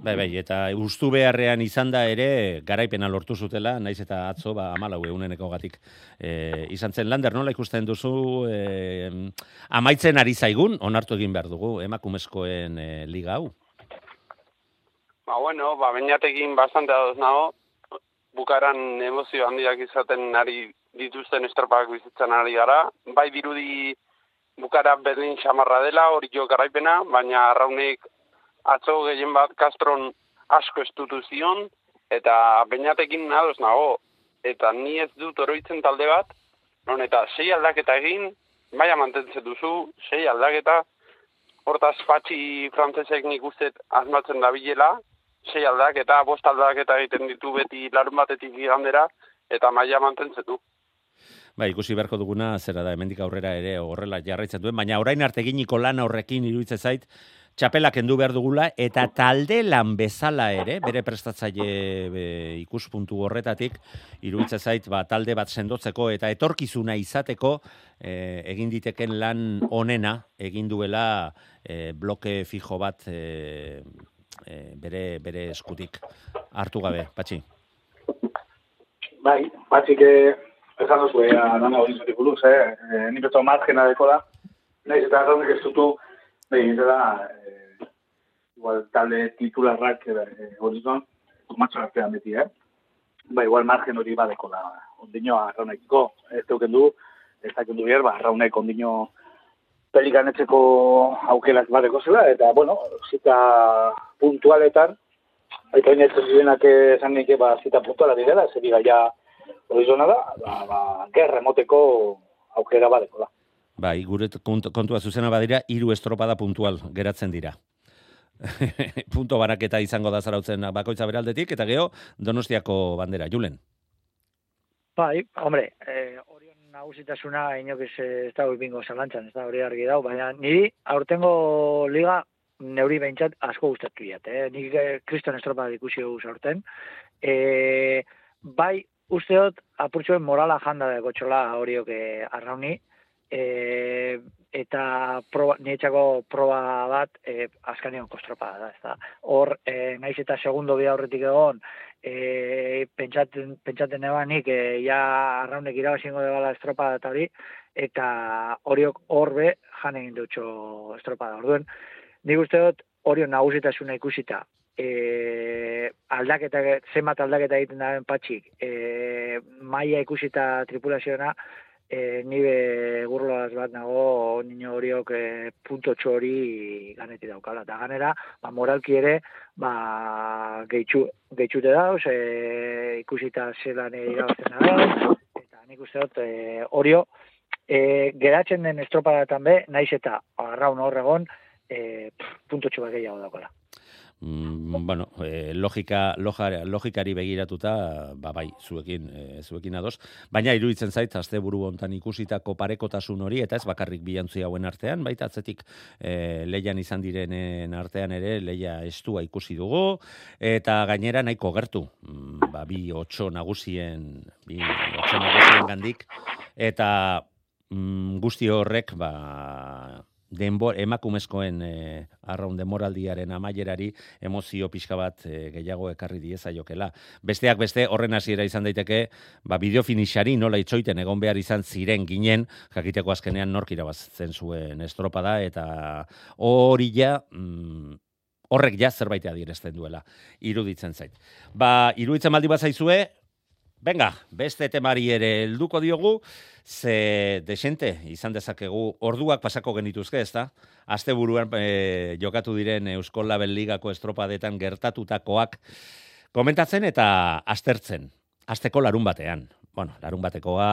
Bai, bai, eta ustu beharrean izan da ere, garaipena lortu zutela, naiz eta atzo, ba, amalau eguneneko gatik. E, izan zen, Lander, nola ikusten duzu, e, amaitzen ari zaigun, onartu egin behar dugu, emakumezkoen e, liga hau. Ba, bueno, ba, bainatekin bastante adoz nago, bukaran emozio handiak izaten ari dituzten estropak bizitzen ari gara. Bai dirudi bukara Berlin xamarra dela, hori jo garaipena, baina arraunek atzo gehien bat Castron asko estutu zion, eta bainatekin adoz nago, eta ni ez dut oroitzen talde bat, non eta sei aldaketa egin, baina mantentzen duzu, sei aldaketa, hortaz patxi frantzesek nik uste asmatzen da bilela, sei aldaketa, bost aldaketa egiten ditu beti larun batetik igandera, eta maila mantentzen du. Bai, ikusi beharko duguna, zera da, hemendik aurrera ere horrela jarraitzen duen, baina orain arte eginiko lan horrekin iruditzen zait, txapela kendu behar dugula, eta talde lan bezala ere, bere prestatzaile be, ikuspuntu horretatik, iruditzen zait, ba, talde bat sendotzeko eta etorkizuna izateko, eh, egin diteken lan onena, egin duela eh, bloke fijo bat eh, eh, bere, bere eskutik hartu gabe, patxi. Bai, batzik eh, esan duzu, eh, dana hori zutik buruz, eh, eh, ni beto margena deko da, nahiz eta arraunek ez dutu, behin da, eh, igual talde titularrak eh, hori zon, matxo artean beti, eh? Ba, igual margen hori badeko da, ondino arraunekiko, ez teuken du, ez daken du bier, ba, arraunek ondino pelikanetzeko aukelak badeko zela, eta, bueno, zita puntualetan, Eta hori netzen zirenak esan nik, ba, zita puntuala direla, zer diga ja hori zona da, ba, ba, gerra emoteko aukera badeko da. Bai, gure kont- kontua zuzena badira, hiru estropada puntual geratzen dira. Punto baraketa izango da zarautzen bakoitza beraldetik, eta geho, donostiako bandera, Julen. Bai, hombre, eh, orion nagusitasuna inok ez, ez dago ipingo zalantzan, ez da hori argi dau, baina niri aurtengo liga neuri behintzat asko gustatu diat, eh? Nik eh, kriston estropa ikusi dugu zaurten. Eh, bai, usteot, apurtxoen morala janda dago txola horiok eh, arrauni, eh, eta proba, niretzako proba bat eh, azkanion kostropada da, ez da. Hor, eh, naiz eta segundo bi aurretik egon, e, pentsaten, pentsaten eban nik, e, ja arraunek irabazingo debala estropada eta hori, eta horiok horbe jan egin dutxo estropada. Orduen, nik uste dut horion nagusitasuna ikusita, e, aldaketa, zenbat aldaketa egiten daren patxik, e, maia ikusita tripulazioena, e, nibe gurloaz bat nago nino horiok e, puntotxo hori ganeti daukala. Eta ganera, ba, moralki ere, ba, gehitxu, gehitxute dauz, e, ikusita zelan irabazten da eta nik uste dut, e, horio, e, geratzen den estropadatan be, naiz eta arraun horregon, e, pff, puntotxo bat gehiago daukala. Mm, bueno, eh, logika, loja, logikari begiratuta, ba bai, zuekin, eh, zuekin ados, baina iruditzen zait, azte buru hontan ikusitako parekotasun hori, eta ez bakarrik bilantzi hauen artean, baita atzetik eh, leian izan direnen artean ere, leia estua ikusi dugu, eta gainera nahiko gertu, mm, ba, bi otxo nagusien, bi otxo nagusien gandik, eta mm, guzti horrek ba denbor emakumezkoen e, arraun demoraldiaren amaierari emozio pixka bat e, gehiago ekarri dieza jokela. Besteak beste horren hasiera izan daiteke, ba bideo finishari nola itxoiten egon behar izan ziren ginen, jakiteko azkenean nork irabazten zuen estropada eta hori ja mm, horrek ja zerbait adierazten duela iruditzen zait. Ba, iruditzen maldi bat Venga, beste temari ere helduko diogu, ze desente izan dezakegu orduak pasako genituzke, ezta? Asteburuan e, jokatu diren Euskal Label Ligako estropadetan gertatutakoak komentatzen eta aztertzen. Asteko larun batean. Bueno, larun batekoa,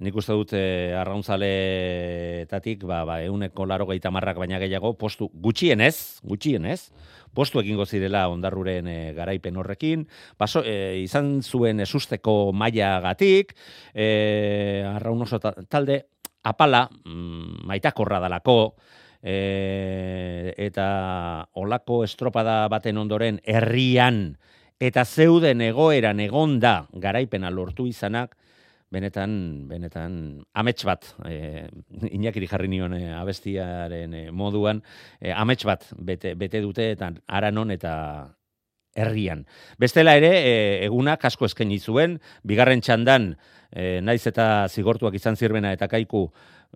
nik uste dut e, arrauntzaletatik, ba, ba, euneko laro marrak baina gehiago, postu gutxienez, gutxienez, postu egingo zirela ondarruren e, garaipen horrekin, baso, e, izan zuen esusteko maila gatik, e, arraun oso talde, apala, mm, maitakorra dalako, e, eta olako estropada baten ondoren herrian, eta zeuden egoeran egonda garaipena lortu izanak, benetan, benetan, amets bat, e, inakiri jarri nion e, abestiaren e, moduan, e, amets bat bete, bete dute eta aranon eta herrian. Bestela ere, e, egunak asko eskaini zuen, bigarren txandan, e, naiz eta zigortuak izan zirbena eta kaiku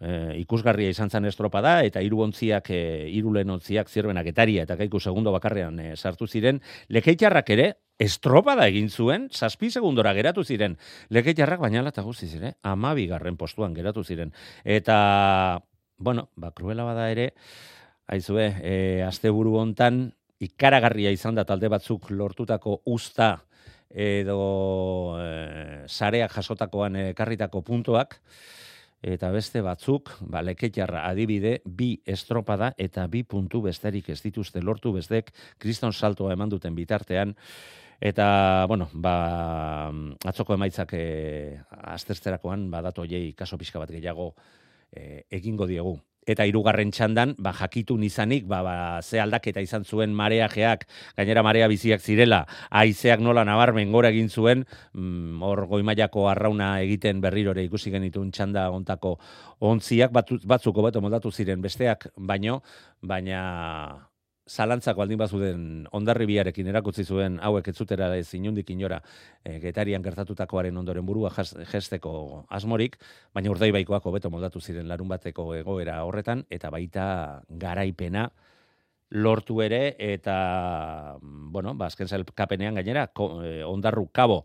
e, ikusgarria izan zen estropada, eta hiru ontziak, e, hiru ontziak zirbenak etaria eta kaiku segundo bakarrean e, sartu ziren, lekeitxarrak ere, estropada egin zuen, zazpi segundora geratu ziren, lekeitarrak baina lata guzti ziren, amabi garren postuan geratu ziren. Eta, bueno, ba, kruela bada ere, haizue, e, azte buru hontan, ikaragarria izan da talde batzuk lortutako usta edo e, sareak jasotakoan ekarritako puntuak, eta beste batzuk, ba, leketjarra adibide, bi estropada eta bi puntu besterik ez dituzte lortu bestek, kriston saltoa eman duten bitartean, Eta, bueno, ba, atzoko emaitzak e, azterzterakoan, ba, datu oiei kaso pixka bat gehiago e, egingo diegu. Eta hirugarren txandan, ba, jakitu nizanik, ba, ba, ze aldaketa izan zuen mareajeak, gainera marea biziak zirela, haizeak nola nabarmen gora egin zuen, mm, hor goimaiako arrauna egiten berrirore ikusi genitun txanda ontako ontziak, batzuko beto moldatu ziren besteak, baino, baina zalantzak baldin bazuden ondarribiarekin erakutzi zuen hauek ez zutera ez inundik inora e, getarian gertatutakoaren ondoren burua jesteko asmorik, baina urdaibaikoak hobeto moldatu ziren larun bateko egoera horretan, eta baita garaipena lortu ere, eta, bueno, ba, azken kapenean gainera, e, ondarru kabo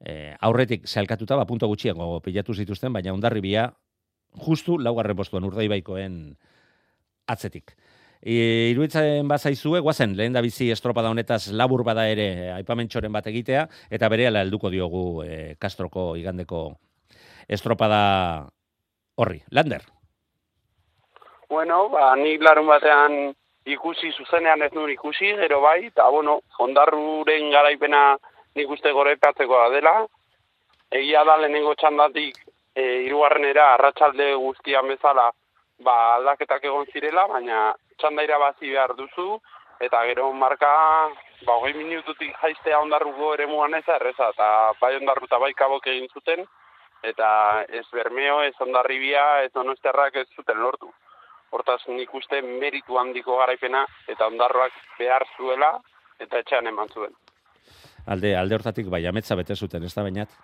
e, aurretik zailkatuta, ba, punto gutxiago pilatu zituzten, baina ondarribia justu laugarren postuan urdaibaikoen atzetik. E, iruditzen bazaizue, guazen, lehen da bizi estropada honetaz labur bada ere aipamentxoren bat egitea, eta bere ala helduko diogu e, Kastroko igandeko estropada horri. Lander? Bueno, ba, ni larun batean ikusi zuzenean ez nuen ikusi, gero bai, eta bueno, ondarruren garaipena nik uste goraipatzeko dela. Egia da lehenengo txandatik e, irugarrenera arratsalde guztian bezala ba, aldaketak egon zirela, baina txanda irabazi behar duzu, eta gero marka, ba, hogei minututik jaiztea ondarruko ere muan ez erreza, eta bai ondarru eta bai kabok egin zuten, eta ez bermeo, ez ondarribia, ez onosterrak ez zuten lortu. Hortaz nik uste meritu handiko garaipena, eta ondarroak behar zuela, eta etxean eman zuen. Alde, alde hortatik bai, ametza bete zuten, ez da bainat?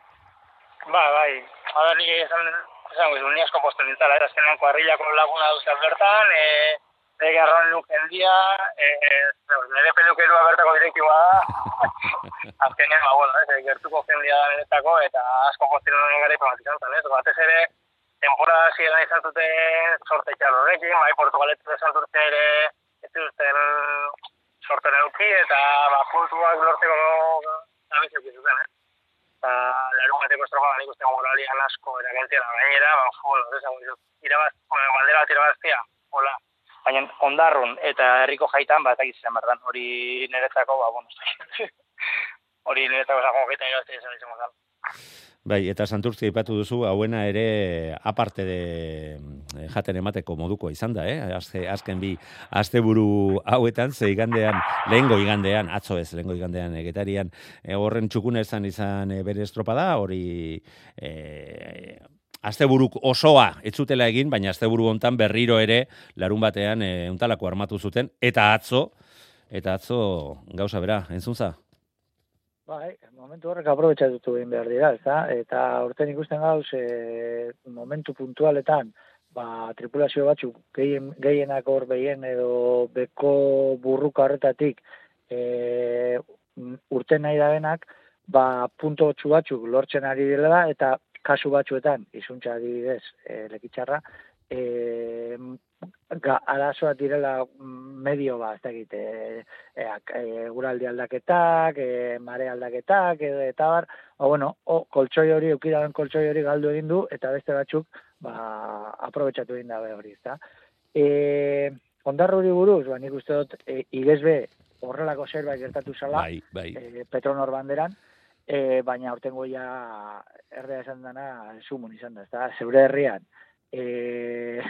Ba, bai, hala nik esan, esan, esan, asko posten dintzala, erazkenan kuarrilako laguna duzak bertan, e, Ege arroan luken dia, eh, nire pelukerua bertako direktiua da. Azkenean, ba, bueno, ez, gertuko jendia da niretako, eta asko postino nire gara ipamat izan zen, ez? Batez ere, temporada ziegan izan zuten sorte horrekin, bai, Portugaletu izan zuten ere, ez zuten sorte neuki, eta ba, puntuak lorteko abizio zuten, eh? Eta, larun bateko estropa, nik uste moralian asko eragentzia gainera, ba, bueno, ez, irabaz, baldera bat irabaztia, hola, baina ondarrun eta herriko jaitan bat egitzen berdan hori niretzako ba bueno hori niretzako zago gaita irabazte izan izan da Bai, eta santurtzi ipatu duzu, hauena ere aparte de eh, jaten emateko moduko izan da, eh? Azke, azken bi, azte buru hauetan, ze igandean, lehengo igandean, atzo ez, lehengo igandean egetarian, e, horren txukune izan izan e, bere estropada, hori e, asteburuk osoa ez zutela egin, baina asteburu hontan berriro ere larun batean e, untalako armatu zuten, eta atzo, eta atzo gauza bera, entzunza? Bai, momentu horrek aprobetxatutu egin behar dira, ezta? Eta urten ikusten gauz, e, momentu puntualetan, ba, tripulazio batzuk gehien, gehienak hor behien edo beko burruka horretatik e, urten nahi da denak, ba, punto batzuk lortzen ari dela eta kasu batzuetan, izuntza adibidez, e, lekitxarra, e, ga, arazoa direla medio ba, ez da egite, e, e, guraldi aldaketak, e, mare aldaketak, edo, eta bar, ba, bueno, o, koltsoi hori, eukidaren koltsoi hori galdu egin du, eta beste batzuk, ba, aprobetsatu egin dabe hori, ez da. E, ondarruri buruz, ba, nik uste dut, e, igezbe horrelako zerbait gertatu zala, Bai, bai. e, Petronor banderan, e, baina aurtengo ja erdea esan dana sumun izan da, ez da, zeure herrian, e,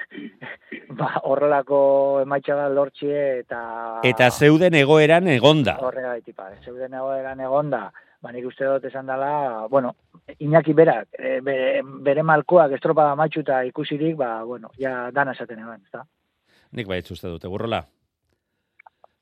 ba, horrelako emaitza da lortxie eta... Eta zeuden egoeran egonda. Horrega ba, zeuden egoeran egonda, ba, nik uste dut esan dela, bueno, Iñaki berak, e, bere, bere malkoak estropada matxuta ikusirik, ba, bueno, ja dana esaten eban, ez da? Nik bai uste dute, burrola.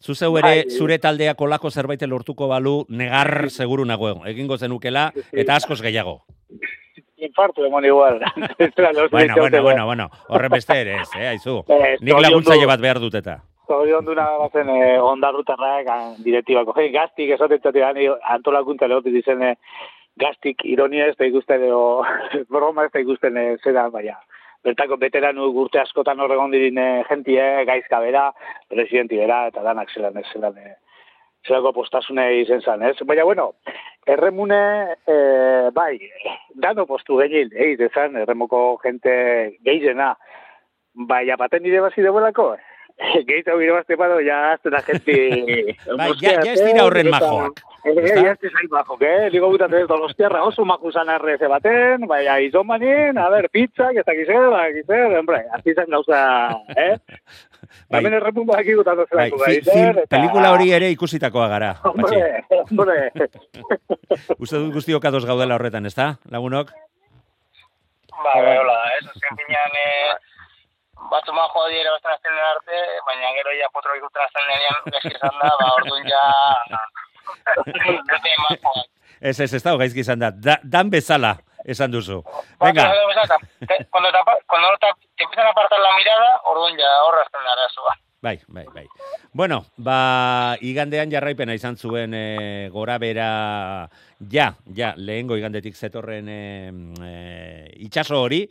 Zuzeu ere, Bai. zure taldeak olako zerbait lortuko balu, negar seguru nagoen. Egingo zenukela, eta askoz gehiago. Infarto emon igual. Bueno, bueno, bueno, bueno. Horren beste ere ez, eh, aizu. Eh, Nik laguntzaile bat behar dut eta. Zorion duna bazen eh, ondarrutarrak ah, direktibako. Hey, gaztik esatetzatik antolakuntza lehotik dizen eh, gaztik ironia ez da ikusten edo broma ez da ikusten eh, zera, baina. Bertako veteranu urte askotan horregon dirin eh, jentie, gaizka bera, presidenti bera, eta danak zelan zelan eh, zelako postasune izen zan, ez? Baina, bueno, erremune, eh, bai, dano postu gehin, egite zan, erremoko jente gehiena, bai, apaten nire bazi deuelako, Gehiago irabazte bado, ya azten agenti... Bai, ja, ja ez dira horren majoak. Eh, ja ez dira majoak, eh? Digo gutat ez, donostiarra oso makuzan erreze baten, bai, izon banin, a ver, pizza, ez dakiz zer, dakiz zer, hombre, azizan gauza, eh? Bai. Hemen bak Bai, zelako fi, gaiz, film, eta- pelikula hori ere ikusitakoa gara. Hombre, hombre. Uste dut guztiok ados gaudela horretan, ezta, lagunok? Ba, bai, hola da, ez? Azken finean, eh, batzu man joa dira bazten azten arte, baina gero ja potro ikusten azten denean, gaizki esan da, ba, orduan ja... Ez, ez, ez da, gaizki izan da. da. Dan bezala, esan duzu. Venga, Cuando, te, cuando te, te empiezan a apartar la mirada, orduan ja horra azten arazoa. bai, bai, bai. Bueno, ba, igandean jarraipena izan zuen e, gora bera, ja, ja, lehengo igandetik zetorren e, e, itxaso hori,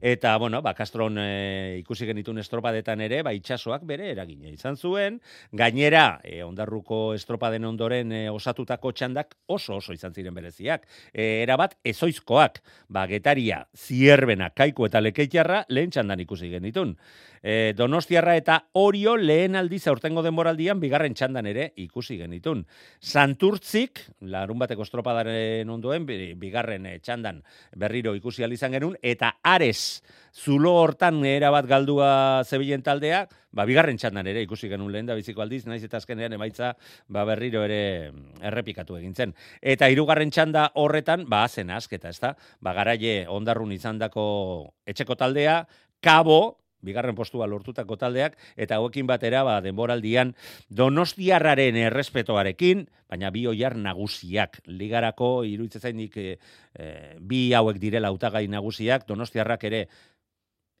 eta, bueno, ba, Castron e, ikusi genitun estropadetan ere, ba, itxasoak bere eragina izan zuen, gainera, e, ondarruko estropaden ondoren e, osatutako txandak oso oso izan ziren bereziak. E, erabat, ezoizkoak, ba, getaria, zierbena, kaiku eta lekeitarra lehen txandan ikusi genitun. E, Donostiarra eta Orio lehen aldiz aurtengo denboraldian bigarren txandan ere ikusi genitun. Santurtzik, larun bateko estropadaren ondoen, bi- bigarren eh, txandan berriro ikusi izan genuen, eta Ares, zulo hortan erabat galdua zebilen taldea, ba, bigarren txandan ere ikusi genuen lehen da biziko aldiz, naiz eta azkenean emaitza ba, berriro ere mm, errepikatu egin zen. Eta hirugarren txanda horretan, ba, zen asketa, ezta? Ba, garaie ondarrun izandako etxeko taldea, Kabo, bigarren postua lortutako taldeak, eta hauekin batera, ba, denboraldian, donostiarraren errespetoarekin, baina bi oiar nagusiak. Ligarako, iruditzen zainik, e, e, bi hauek direla hautagai nagusiak, donostiarrak ere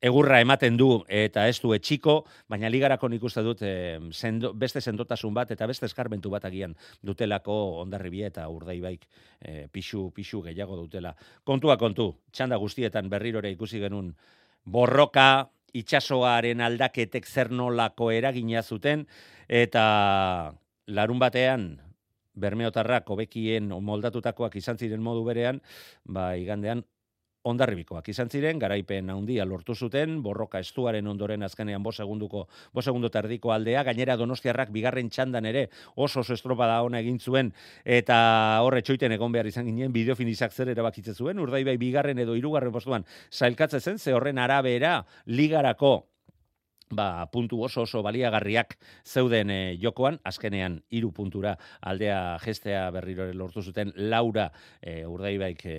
egurra ematen du eta ez du etxiko, baina ligarako nik uste dut e, sendo, beste sendotasun bat eta beste eskarmentu bat agian dutelako ondarribia eta urdaibaik e, pixu, pixu gehiago dutela. Kontua kontu, txanda guztietan berrirore ikusi genuen borroka, itxasoaren aldaketek zer nolako eragina zuten, eta larun batean, bermeotarrak hobekien moldatutakoak izan ziren modu berean, ba, igandean ondarribikoak. Izan ziren, garaipen handia lortu zuten, borroka estuaren ondoren azkenean bo segunduko, bo segundo tardiko aldea, gainera donostiarrak bigarren txandan ere oso oso estropada ona egin zuen, eta horre txoiten egon behar izan ginen, bideofinizak zer erabakitze zuen, urdaibai bigarren edo hirugarren postuan sailkatze zen, ze horren arabera ligarako ba, puntu oso oso baliagarriak zeuden e, jokoan, azkenean hiru puntura aldea gestea berriro lortu zuten Laura e, Urdaibaik e,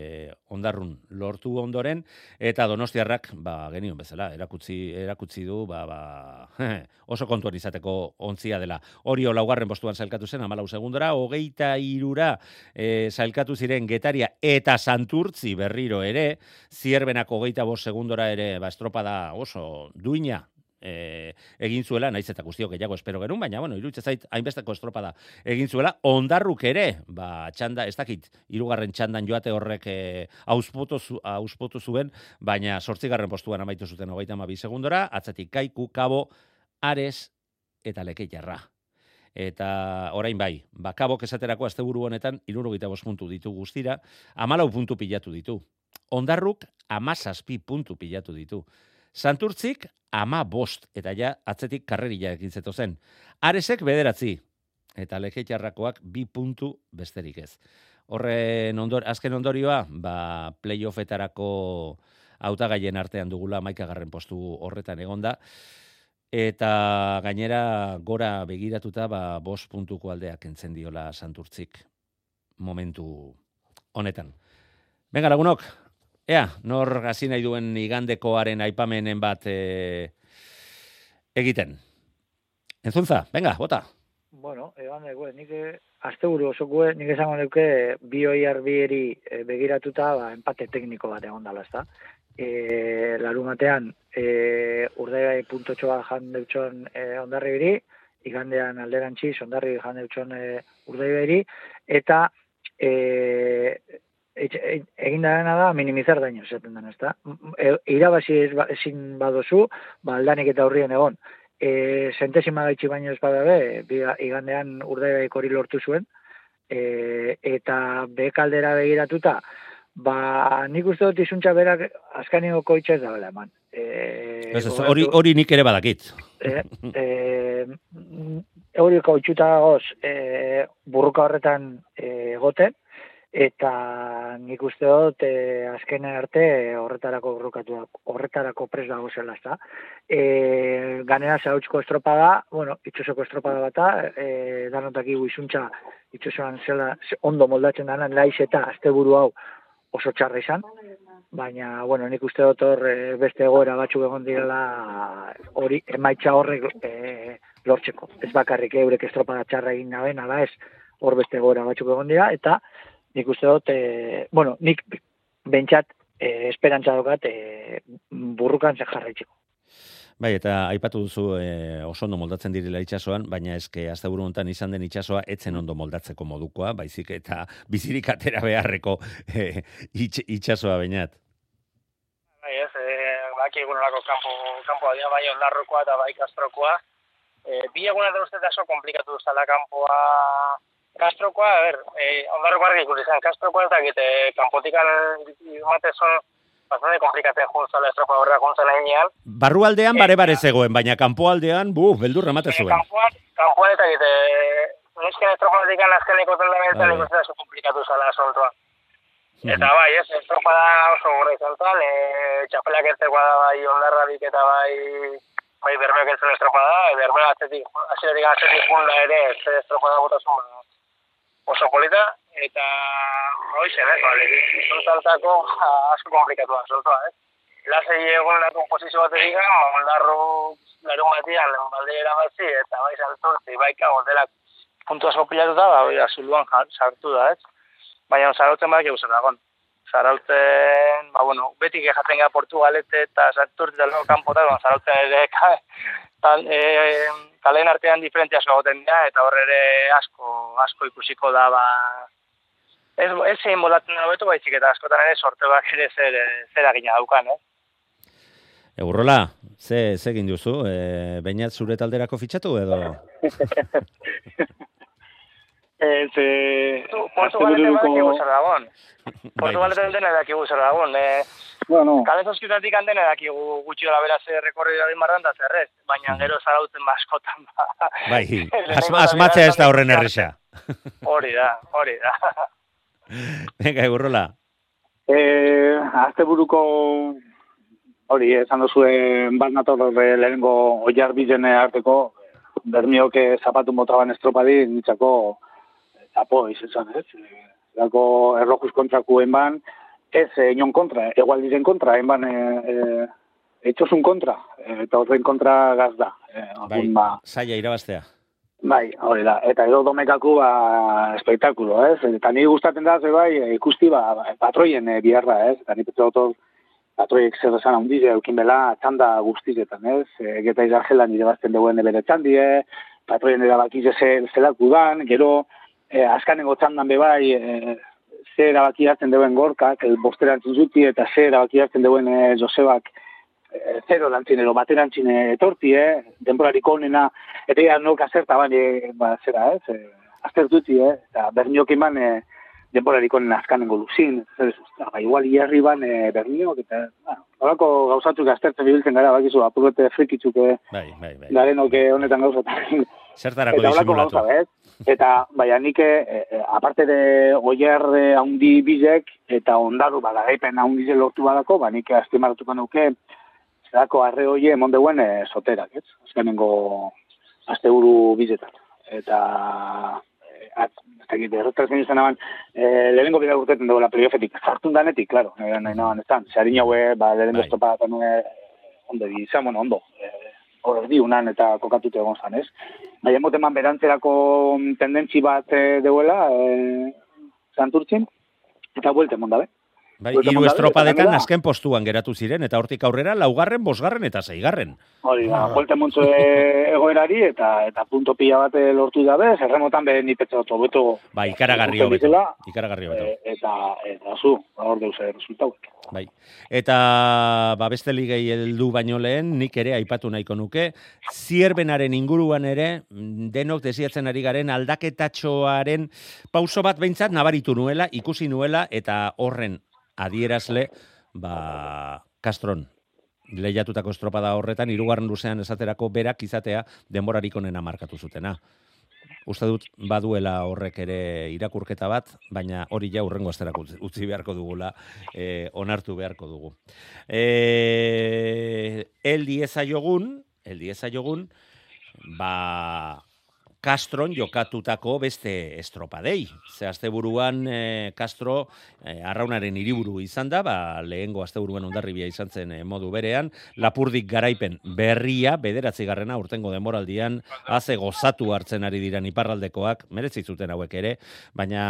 ondarrun lortu ondoren. Eta Donostiarrak ba genion bezala erakutsi erakutsi du ba, ba oso kontuan izateko ontzia dela. Orio laugarren postuan sailkatu zen 14 segundora, hogeita irura e, sailkatu ziren Getaria eta Santurtzi berriro ere, zierbenak hogeita bost segundora ere ba, estropada oso duina e, egin zuela, naiz eta guztio gehiago espero gerun, baina, bueno, irutze zait, hainbesteko estropada egin zuela, ondarruk ere, ba, txanda, ez dakit, irugarren txandan joate horrek e, auspotu, zu, auspotu zuen, baina sortzigarren postuan amaitu zuten hogeita ma segundora, atzatik kaiku, kabo, ares, eta leke. Eta orain bai, bakabok esaterako asteburu honetan, irurogeita bost puntu ditu guztira, amalau puntu pilatu ditu. Ondarruk amazazpi puntu pilatu ditu. Santurtzik ama bost, eta ja atzetik karrerila egin zeto zen. Aresek bederatzi, eta leketxarrakoak bi puntu besterik ez. Horren ondor, azken ondorioa, ba, playoffetarako hautagaien artean dugula maikagarren postu horretan egonda, eta gainera gora begiratuta ba, bost puntuko aldeak entzen diola santurtzik momentu honetan. Venga, lagunok, Ea, nor hasi nahi duen igandekoaren aipamenen bat e, egiten. Entzuntza, venga, bota. Bueno, egan egu, nik eh, azte buru oso gue, nik esango nuke bioi arbieri e, begiratuta ba, empate tekniko bat egon dala, ezta? E, larun batean, e, urdaigai puntotxoa jan deutxon e, ondarri biri, igandean alderantziz, ondarri jan deutxon e, urdaigai eta e, egin dena da minimizar daño, esaten den, ezta? E, irabazi ez, ba, ezin badozu, ba, aldanik eta horrien egon. E, zentesima gaitxi baino ez badabe, igandean urdai hori lortu zuen, e, eta bekaldera begiratuta, ba, nik uste dut izuntza berak azkaniko koitza ez da eman. E, hori, hori nik ere badakit. E, e, hori koitzuta goz, e, burruka horretan e, goten, eta nik uste dut e, azkenen arte horretarako borrokatu horretarako pres dago zela, ezta. E, ganera zautzko estropada, bueno, itxosoko estropada bata, e, danotak igu izuntza itxosoan zela ondo moldatzen dana, laiz eta asteburu hau oso txarra izan, baina, bueno, nik uste dut hor beste egoera batzu egon direla hori emaitza horrek e, lortzeko. Ez bakarrik eurek estropada txarra egin nabeen, ala ez, hor beste egoera batzuk egon dira, eta nik uste dut, e, bueno, nik bentsat e, esperantza dokat e, burrukan ze jarraitzeko. Bai, eta aipatu duzu e, oso ondo moldatzen direla itsasoan, baina eske asteburu hontan izan den itsasoa etzen ondo moldatzeko modukoa, baizik eta bizirik atera beharreko e, itx, itsasoa bainat. Bai, ez, e, baki egunerako kanpo, kanpo adia bai ondarrokoa eta bai kastrokoa. E, bi egunetan uste da oso komplikatu duzala kanpoa Kastrokoa, a ber, eh, ondarroko argi ikusi zen, Kastrokoa ez da egite, kanpotikan matezun, bastante komplikatzen juntzala estropa horra juntzala inean. Barrualdean bare bare zegoen, baina kanpoaldean, bu, beldur remate zuen. Kanpoan, kanpoan eta egite, nesken estropatik azkeneko zen da bentzen, ikusi da komplikatu zala asuntoa. Eta bai, ez, estropa da oso gure izan tal, e, txapelak da bai ondarradik eta bai bai bermeak entzen estropada, bermeak atzetik, atzetik, atzetik junda ere, ez estropada botasun, oso polita, eta hoi zen, ez, bale, izuntzaltako asko komplikatu da, soltoa, ez. Lasei egon lakun posizio bat egiga, ondarro larun batian, balde erabatzi, eta bai saltortzi, bai kago, delak puntu asko pilatu da, bai, azuluan sartu da, ez. Baina zarautzen badak eguzen dagoen. Zarautzen, ba, bueno, beti gehatzen gara Portugalete eta sarturti da luego kanpota, zarautzen ere, tal, e, kalen artean diferentzia asko goten da, eta horre ere asko, asko ikusiko da, ba, ez, ez zein moldatzen da betu, baitzik eta askotan ere sorte bak ere zer, zer agina daukan, eh? Eurrola, ze, ze egin duzu? E, Bainat zure talderako fitxatu edo? Ez, eh... Portugalete bak egun zer dagoen. Portugalete dena dakigu zer dagoen. Eh, bueno. Kale zoskitatik handen edakigu gutxi gara bera zer rekorri da marran da zerrez, baina gero zarautzen baskotan ba. Bai, asmatzea ez da horren erresa. Hori da, hori da. Venga, egurrola. Eh, azte buruko hori, esan duzuen bat nator lehenengo oiar arteko, bermioke zapatu motaban estropadi, nitzako zapo izan, ez? Zako erlojuz kontraku enban, ez eh, inon kontra, egual diren kontra, enban eh, eh, etxosun kontra, eh, eta horren kontra gazda. Eh, Bai, orduan, ba, saia irabaztea. Bai, hori da. Eta edo domekaku ba, espektakulo, ez? Eta ni gustatzen da, ze bai, eh, ikusti ba, patroien e, biharra, ez? Eta ni petze dut patroiek zer esan handiz, eukin bela txanda guztizetan, ez? E, geta izargela nire bazten duen bere txandie, patroien erabakize ze, zelaku dan, gero, e, askanengo txandan be bai, e, ze erabaki hartzen duen gorkak, el bosterantzin zuti, eta ze erabaki hartzen duen e, Josebak, e, zero lantzin, ero baterantzin etorti, eh? denborariko onena, eta ja nok azerta bani, ba, zera, ez? E, aztertuti, eh? Eta berniok iman, e, denborariko onena azkanengo luzin, zer ez, ba, igual hierri ban e, berniok, eta, ba, horako gauzatuk aztertzen bibiltzen gara, bakizu, apurrete frikitzuk e, Bai, bai, bai. garenok e, honetan gauzatan. Zertarako disimulatu. gauza? Eta, baina nik, e, aparte de oier e, haundi bizek, eta ondaru badagaipen haundi ze lortu badako, ba nik aztimaratuko nuke, zerako arre hoie emon deuen e, soterak, ez? Azkenengo asteburu bizetan. Eta, at, ez dakit, erretrazien izan aban, e, lehenengo bida urteten duela playoffetik, zartun danetik, klaro, e, nahi nahan, ez dan, zeharin haue, ba, lehenengo Bai. estopatan nue, ondo di, izan, bueno, ondo, e, hor erdi unan eta kokatute egon zan, ez? Baina moteman berantzerako tendentzi bat e, deuela, e, santurtzin, eta buelte mondabe. Bai, Buelta hiru estropadetan eta azken postuan geratu ziren, eta hortik aurrera laugarren, bosgarren eta zeigarren. Hori da, buelte montzo egoerari eta eta punto pila bat eh, lortu dabe, zerremotan be ni petza oto beto Bai, ikaragarri hobeto. Ikaragarri hobeto. e, eta eta zu, hor deuz resultauek. Bai. Eta ba beste ligei heldu baino lehen nik ere aipatu nahiko nuke zierbenaren inguruan ere mm, denok desiatzen ari garen aldaketatxoaren pauso bat behintzat nabaritu nuela, ikusi nuela eta horren adierazle ba Castron lehiatutako estropada horretan hirugarren luzean esaterako berak izatea denborarik onena markatu zutena. Uste dut baduela horrek ere irakurketa bat, baina hori ja urrengo asterak utzi, beharko dugula, eh, onartu beharko dugu. Eh, el diezaiogun, el diezaiogun, ba Castron jokatutako beste estropadei. Ze asteburuan eh, Castro eh, arraunaren hiriburu izan da, ba, lehengo asteburuan ondarribia izan zen eh, modu berean, lapurdik garaipen berria, bederatzi garrena urtengo demoraldian, haze gozatu hartzen ari diran iparraldekoak, merezi zuten hauek ere, baina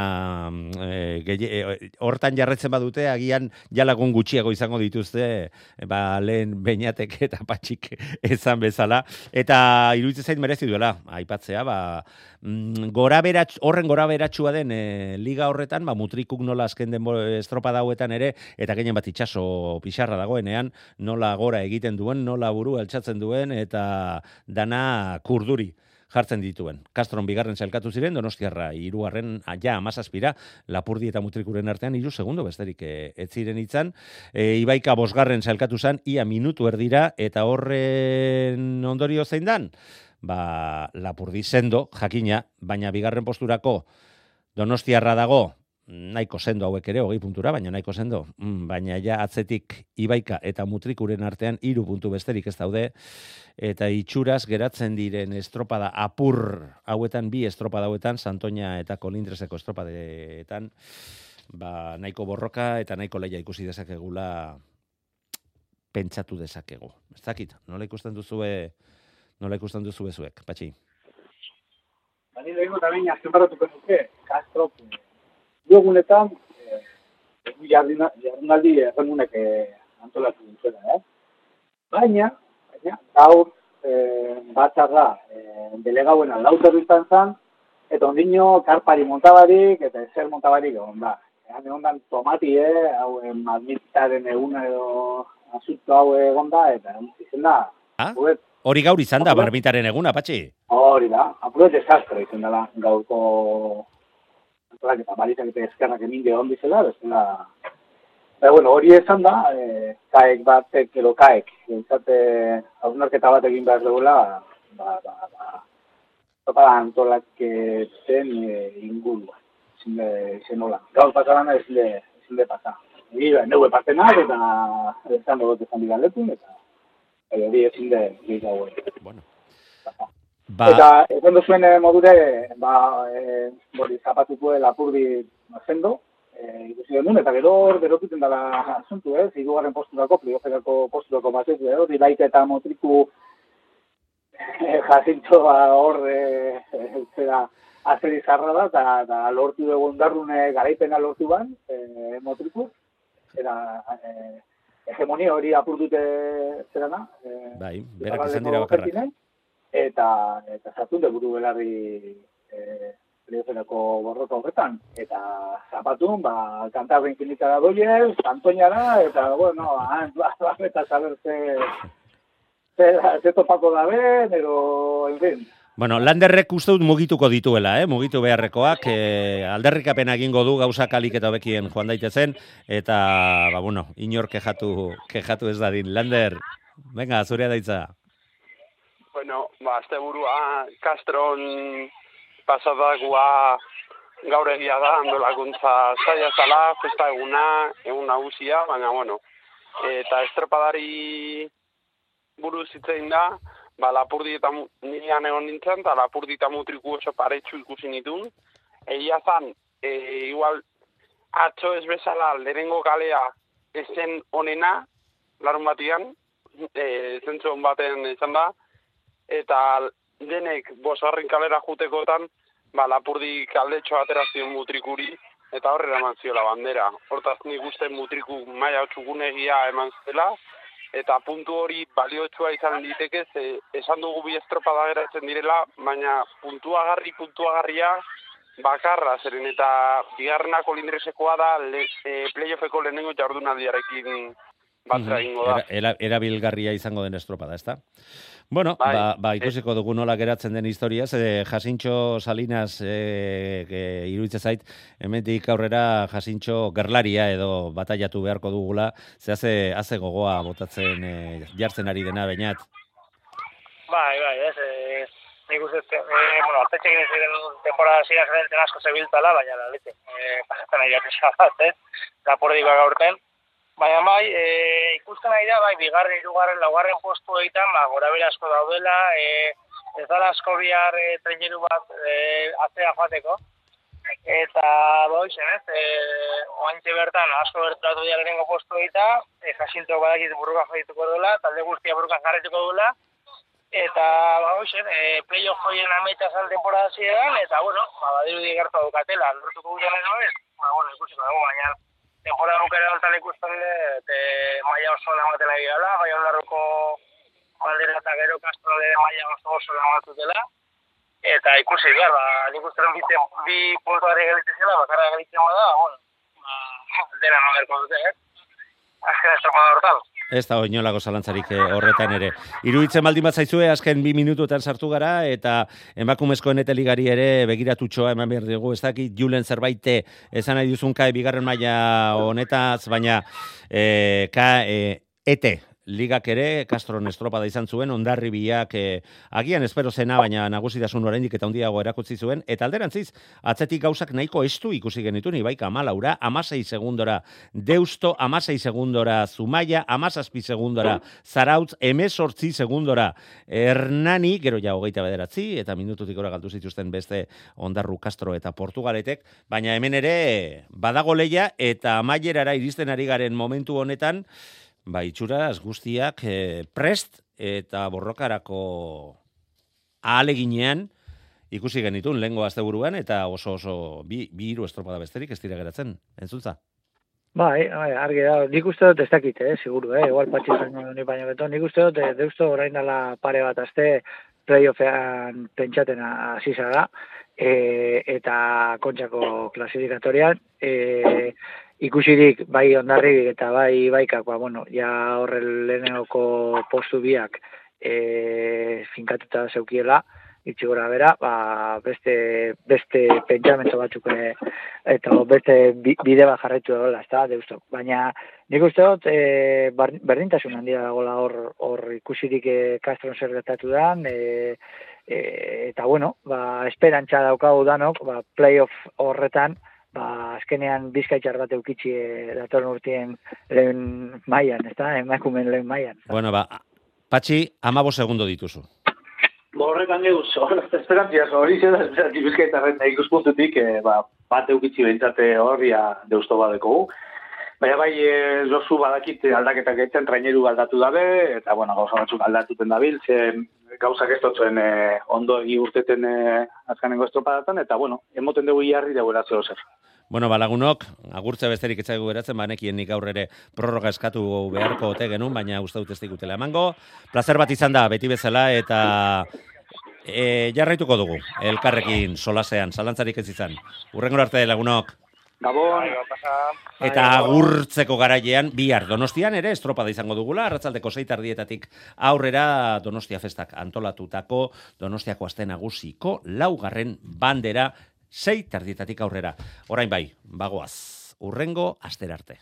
mm, eh, hortan jarretzen badute, agian jalagun gutxiago izango dituzte, ba, lehen beinatek eta patxik ezan bezala, eta iruditzen zait merezi duela, aipatzea, ba, gora beratx, horren gora beratxua den e, liga horretan, ba, mutrikuk nola azken den estropa dauetan ere, eta gehien bat itxaso pixarra dagoenean, nola gora egiten duen, nola buru altxatzen duen, eta dana kurduri jartzen dituen. Castron bigarren sailkatu ziren, Donostiarra hirugarren ah, ja amazazpira, Lapurdi eta Mutrikuren artean hiru segundo besterik e, ez ziren itzan. E, Ibaika bosgarren sailkatu zan, ia minutu erdira, eta horren ondorio zein dan? Ba, Lapurdi sendo, jakina, baina bigarren posturako Donostiarra dago, nahiko sendo hauek ere, hogei puntura, baina nahiko sendo. Mm, baina ja atzetik Ibaika eta Mutrikuren artean hiru puntu besterik ez daude, eta itxuraz geratzen diren estropada apur hauetan, bi estropada hauetan, Santoña eta Kolindreseko estropadeetan, ba, nahiko borroka eta nahiko leia ikusi dezakegula pentsatu dezakegu. Ez dakit, nola ikusten duzue, nola ikusten duzue zuek, patxi? Bani lehenko eta bain azkenbaratuko nuke, Castro, diogunetan, eh, jardunaldi erremunek eh, antolatu duzuela, eh? Baina, baina, gaur eh, batzarra eh, delegauena lauter izan zen, eta ondino karpari montabarik, eta ezer montabarik egon da. Egan egon dan tomati, eh, hau eh, madmitaren eguna edo asunto hau egon da, eta izen da, Ah? Hauek, Hori gaur izan da, barbitaren eguna, patxi? Hori da, apuro desastre izan dela gaurko antolaketa balizak eta eskerrak eminde hon dizela, bezala... Baina, bueno, hori esan da, e, kaek batek edo kaek, izate hausnarketa bat egin behar dugula, ba, ba, ba, topa da antolaketen e, ingurua, ezin de, ezin nola. Gaur pasaran ezin de, ezin de pasa. Gira, neue partenak, eta ezan dut ezan dira letun, eta e, hori ezin de, gehiago. Bueno. Ba... Eta esan duzuen eh, modure, ba, e, bori, zapatuko lapurdi zendo, e, ikusi genuen, eta gero berotuten dela asuntu, ez? Hirugarren posturako, plioferako posturako batez, gero, dilaita eta motriku e, jasintxoa hor e, e, zera azeri zarra da, eta, eta lortu dugu ondarrune garaipena lortu ban, e, motriku, era e, hegemonia hori apurdute zerana. E, bai, berak izan dira bakarrak. Eta, eta zartun buru belarri e, Leozeneko borroka horretan, eta zapatun, ba, kantarren kinita da doiel, kantoinara, eta, bueno, han, ba, ba, eta saber ze, ze, ze topako da ben, ero, en fin. Bueno, landerrek uste dut mugituko dituela, eh? mugitu beharrekoak, eh, alderrikapen egingo du gauza kalik eta bekien joan daitezen, eta, ba, bueno, inor kejatu, kejatu ez dadin. Lander, venga, zurea daitza. Bueno, ba, azte burua, Castron pasadagua gaur egia da, andolakuntza zaila zala, festa eguna, egun nagusia, baina, bueno, eta estropadari buruz hitzein da, ba, lapurdi eta nirean egon nintzen, eta lapurdi eta mutriku oso paretsu ikusi nitun. Egia zan, e, igual, atxo ez bezala, lehenengo kalea esen onena, larun batian, e, zentzu baten izan da, eta denek bosarrin kalera jutekotan, ba, lapurdi kaldetxo aterazion mutrikuri, eta horrela eman ziola bandera. Hortaz nik uste mutriku maia txugunegia eman zela, eta puntu hori baliotsua izan diteke, ze esan dugu bi estropa da geratzen direla, baina puntua garri, puntua garria, bakarra, zeren eta bigarrenako lindresekoa da le, e, playoffeko lehenengo jardunaldiarekin batra mhm. ingo da. Era, erabilgarria izango den estropa da, ezta? Bueno, bai, ba, ba ikusiko dugu nola geratzen den historia, ze Jasintxo Salinas e, e, iruditze zait, hemendik aurrera Jasintxo gerlaria edo bataiatu beharko dugula, ze haze, haze gogoa botatzen e, jartzen ari dena bainat. Bai, bai, ez, e, nik uste, e, bueno, artetxe egin ziren temporada zira gerenten asko zebiltala, baina da, lete, e, pasatzen ari bat, ez, rapordik gaurten, Baina bai, e, ikusten nahi da, bai, bigarren, irugarren, laugarren postu egiten, ba, gora asko daudela, e, ez dala asko bihar e, treneru bat e, atzea joateko. Eta, bai, zen ez, e, oantxe bertan, asko bertatu dira lehenengo postu egiten, e, jasintu badakit burruka joituko duela, talde guztia burruka jarretuko duela, eta, bai, zen, e, playo joien amaita zan temporada ziren, eta, bueno, ba, badiru digertu dukatela, lortuko guten edo ez, ba, bueno, ikusiko dugu, baina, Tempora bukera hortan ikusten dut, e, maia oso namaten ari gala, bai ondarruko baldera eta gero kastrole maia oso oso namatu dela. Eta ikusi behar, ba, nik uste bi, bi puntuare galitzen zela, bakarra galitzen bada, bueno, ba, dena nagerko dute, eh? Azken estropada hortan. Ez da oinolako zalantzarik eh, horretan ere. Iruditzen baldin bat zaizue, azken bi minutuetan sartu gara, eta emakumezkoen eta ligari ere begiratu txoa eman behar dugu, ez dakit julen zerbaite esan nahi duzun kae bigarren maila honetaz, baina e, ka e, ete ligak ere, Castro Nestropa da izan zuen, ondarri biak eh, agian espero zena, baina nagusitasun oraindik eta handiago erakutsi zuen, eta alderantziz, atzetik gauzak nahiko estu ikusi genitu, ni baika amalaura, amasei segundora deusto, amasei segundora zumaia, amasazpi segundora zarautz, emesortzi segundora hernani, gero ja hogeita bederatzi, eta minututik ora galdu zituzten beste ondarru Castro eta Portugaletek, baina hemen ere badago leia eta amaierara iristen ari garen momentu honetan, ba, itxuraz guztiak e, prest eta borrokarako ahaleginean ikusi genitun lehengo asteburuan eta oso oso bi, bi iru estropada besterik ez dira geratzen, entzutza? Bai, bai, argi da, nik uste dut ez dakit, eh, seguru, eh, igual patxi zango ni baino beto, nik uste dut, eh, deusto orain dala pare bat aste playoffean pentsaten hasi da, e, eta kontxako klasifikatorian, e, ikusirik bai ondarri eta bai baikak, ba, bueno, ja horre leheneko postu biak e, finkatuta zeukiela, itxi gora bera, ba, beste, beste pentsamento batzuk e, eta beste bide bat jarretu dela, ez da, deustok. Baina nik uste dut, e, berdintasun handia dagoela hor, hor ikusirik e, kastron zer gertatu dan, e, e, eta bueno, ba, esperantza daukagu danok, ba, playoff horretan, ba, azkenean bizkaitxar bat eukitzi e, datorren urtien lehen maian, ez da, emakumen lehen maian. Bueno, ba, Patxi, amabo segundo dituzu. Horretan geuz, esperantzia hori zela, esperantzia bizkaitarren ikuspuntutik, e, ba, bat eukitzi behintzate horria deusto badeko Baina bai, e, Josu badakit aldaketak egiten traineru aldatu dabe, eta bueno, gauza batzuk aldatuten dabil, ze gauzak ez dutzen e, ondo egi urteten e, azkanengo estropadatan, eta bueno, emoten dugu iarri dugu erazio zer. Bueno, balagunok, agurtze besterik etzaigu beratzen, banekien nik aurrere prorroga eskatu beharko ote genuen, baina uste dut ez digutela emango. Plazer bat izan da, beti bezala, eta e, jarraituko dugu, elkarrekin solasean, zalantzarik ez izan. Urrengo arte lagunok. Gabon. Eta agurtzeko garailean bihar Donostian ere estropada izango dugula arratsaldeko 6 tardietatik aurrera Donostia festak antolatutako Donostiako aste nagusiko laugarren bandera 6 tardietatik aurrera. Orain bai, bagoaz. Urrengo asterarte.